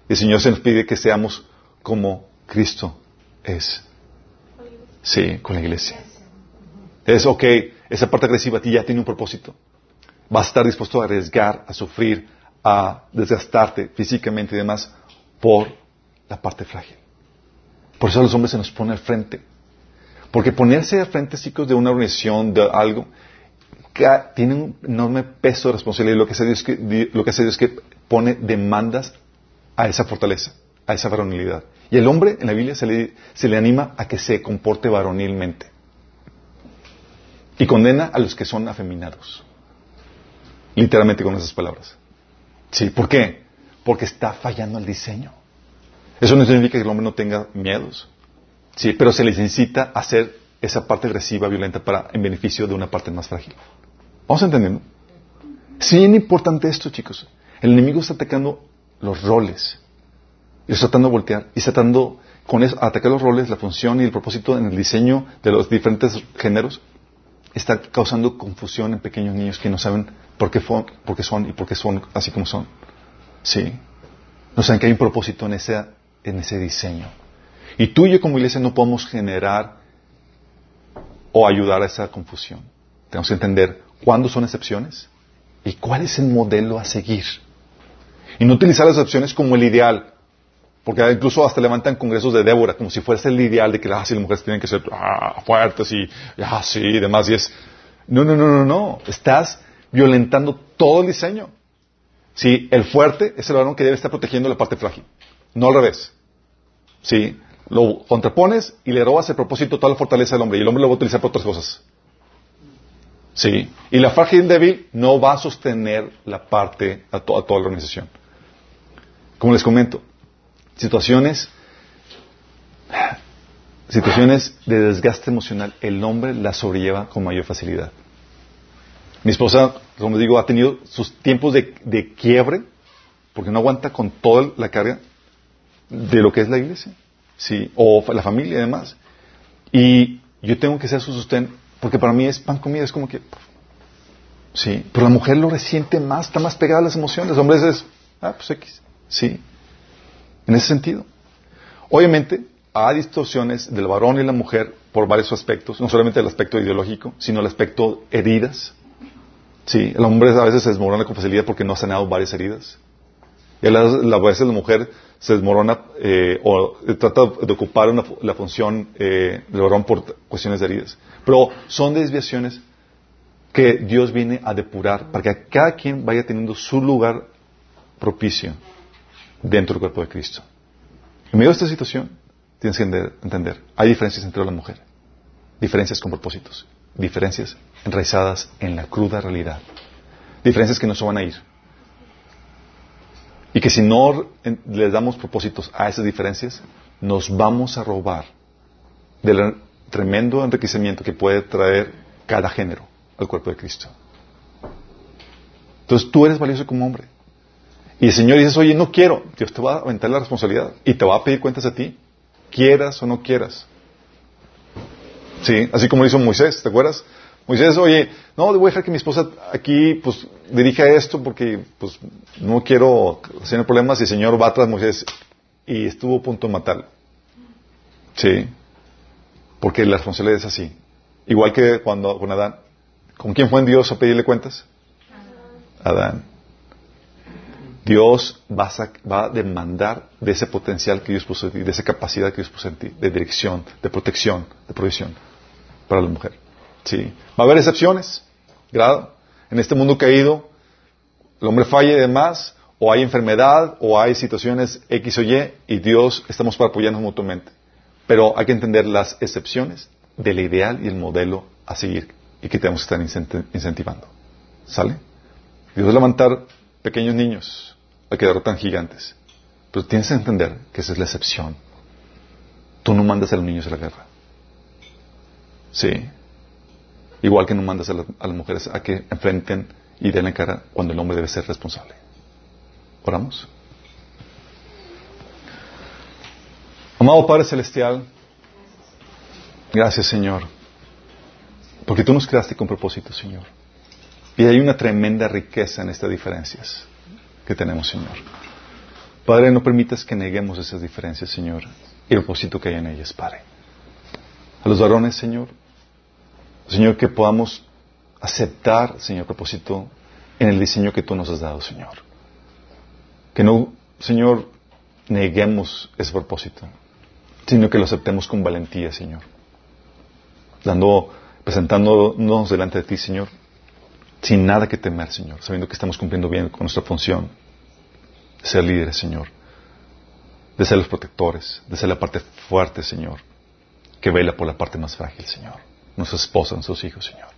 El Señor se nos pide que seamos como Cristo es. Sí, con la iglesia. Es ok, esa parte agresiva a ti ya tiene un propósito. Vas a estar dispuesto a arriesgar, a sufrir, a desgastarte físicamente y demás por la parte frágil. Por eso los hombres se nos pone al frente. Porque ponerse al frente, chicos, de una organización, de algo, ca- tiene un enorme peso de responsabilidad. Y lo que hace Dios es que, lo que, que pone demandas a esa fortaleza, a esa varonilidad. Y el hombre en la Biblia se le, se le anima a que se comporte varonilmente. Y condena a los que son afeminados. Literalmente con esas palabras. Sí, ¿por qué? Porque está fallando el diseño. Eso no significa que el hombre no tenga miedos. Sí, pero se les incita a hacer esa parte agresiva, violenta, para, en beneficio de una parte más frágil. ¿Vamos entendiendo? Sí, es importante esto, chicos. El enemigo está atacando los roles. Y está tratando de voltear. Y está tratando, con eso, atacar los roles, la función y el propósito en el diseño de los diferentes géneros. Está causando confusión en pequeños niños que no saben por qué, por qué son y por qué son así como son. Sí. No saben que hay un propósito en ese, en ese diseño. Y tú y yo como iglesia no podemos generar o ayudar a esa confusión. Tenemos que entender cuándo son excepciones y cuál es el modelo a seguir. Y no utilizar las excepciones como el ideal. Porque incluso hasta levantan congresos de Débora como si fuese el ideal de que ah, las mujeres tienen que ser ah, fuertes y ah, sí, y demás. Y es, no, no, no, no, no. Estás violentando todo el diseño. Sí, el fuerte es el varón que debe estar protegiendo la parte frágil, no al revés. Sí, lo contrapones y le robas el propósito, toda la fortaleza del hombre, y el hombre lo va a utilizar para otras cosas. Sí, y la frágil débil no va a sostener la parte a, to- a toda la organización. Como les comento, situaciones, situaciones de desgaste emocional, el hombre las sobrelleva con mayor facilidad. Mi esposa, como digo, ha tenido sus tiempos de, quiebre porque no aguanta con toda la carga de lo que es la iglesia, sí, o la familia y demás. Y yo tengo que ser su sostén porque para mí es pan comida, es como que, sí, pero la mujer lo resiente más, está más pegada a las emociones, los hombres es, ah, pues X, sí, en ese sentido. Obviamente, hay distorsiones del varón y la mujer por varios aspectos, no solamente el aspecto ideológico, sino el aspecto heridas. Sí, el hombre a veces se desmorona con facilidad porque no ha sanado varias heridas. Y a veces la mujer se desmorona eh, o trata de ocupar una la función eh, del varón por cuestiones de heridas. Pero son desviaciones que Dios viene a depurar para que cada quien vaya teniendo su lugar propicio dentro del cuerpo de Cristo. En medio de esta situación, tienes que entender, hay diferencias entre la mujer, diferencias con propósitos, diferencias enraizadas en la cruda realidad, diferencias que no se van a ir. Y que si no les damos propósitos a esas diferencias, nos vamos a robar del tremendo enriquecimiento que puede traer cada género al cuerpo de Cristo. Entonces tú eres valioso como hombre. Y el Señor dice, oye, no quiero. Dios te va a aventar la responsabilidad y te va a pedir cuentas a ti, quieras o no quieras. Sí, así como lo hizo Moisés, ¿te acuerdas? Moisés, oye, no, voy a dejar que mi esposa aquí, pues, dirija esto porque, pues, no quiero tener problemas y el Señor va tras Moisés y estuvo a punto de matarlo. Sí, porque la responsabilidad es así. Igual que cuando con Adán. ¿Con quién fue en Dios a pedirle cuentas? Adán. Dios va a, va a demandar de ese potencial que Dios puso en ti, de esa capacidad que Dios puso en ti, de dirección, de protección, de provisión para la mujer. Sí. Va a haber excepciones, grado. En este mundo caído, el hombre falla y demás, o hay enfermedad, o hay situaciones X o Y, y Dios estamos para apoyarnos mutuamente. Pero hay que entender las excepciones del ideal y el modelo a seguir y que tenemos que estar incenti- incentivando. ¿Sale? Dios va levantar pequeños niños a que derrotan gigantes. Pero tienes que entender que esa es la excepción. Tú no mandas a los niños a la guerra. Sí. Igual que no mandas a, la- a las mujeres a que enfrenten y den la cara cuando el hombre debe ser responsable. Oramos. Amado Padre Celestial, gracias Señor, porque tú nos creaste con propósito, Señor. Y hay una tremenda riqueza en estas diferencias que tenemos, Señor. Padre, no permitas que neguemos esas diferencias, Señor, y el propósito que hay en ellas, Padre. A los varones, Señor, Señor, que podamos aceptar, Señor, propósito en el diseño que tú nos has dado, Señor. Que no, Señor, neguemos ese propósito sino que lo aceptemos con valentía, Señor. Dando, presentándonos delante de ti, Señor, sin nada que temer, Señor, sabiendo que estamos cumpliendo bien con nuestra función de ser líderes, Señor, de ser los protectores, de ser la parte fuerte, Señor, que vela por la parte más frágil, Señor, nuestra esposa, nuestros hijos, Señor.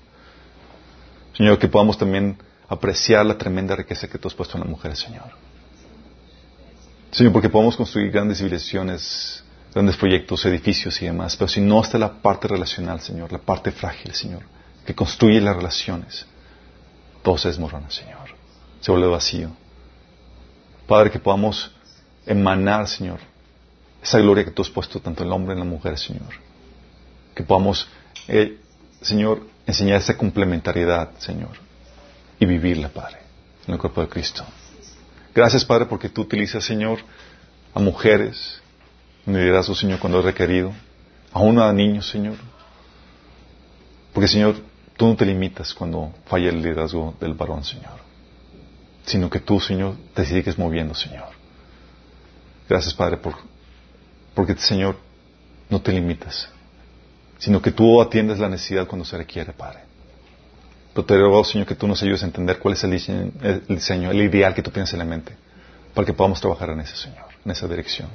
Señor, que podamos también apreciar la tremenda riqueza que tú has puesto en las mujeres, Señor. Señor, porque podemos construir grandes civilizaciones, grandes proyectos, edificios y demás, pero si no está la parte relacional, Señor, la parte frágil, Señor, que construye las relaciones, todo se desmorona, Señor. Se vuelve vacío. Padre, que podamos emanar, Señor, esa gloria que tú has puesto tanto en el hombre y en la mujer, Señor. Que podamos, eh, Señor, enseñar esa complementariedad, Señor, y vivirla, Padre, en el cuerpo de Cristo. Gracias, Padre, porque tú utilizas, Señor, a mujeres en liderazgo, Señor, cuando es requerido, aún a niños, Señor. Porque, Señor, tú no te limitas cuando falla el liderazgo del varón, Señor, sino que tú, Señor, te sigues moviendo, Señor. Gracias, Padre, por, porque, Señor, no te limitas, sino que tú atiendes la necesidad cuando se requiere, Padre. Pero te ruego, Señor, que tú nos ayudes a entender cuál es el diseño, el diseño, el ideal que tú tienes en la mente, para que podamos trabajar en ese, Señor, en esa dirección.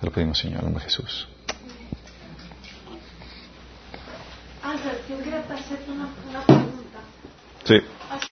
Te lo pedimos, Señor, en el nombre de Jesús. Ángel, yo quería hacerte una, una pregunta. Sí.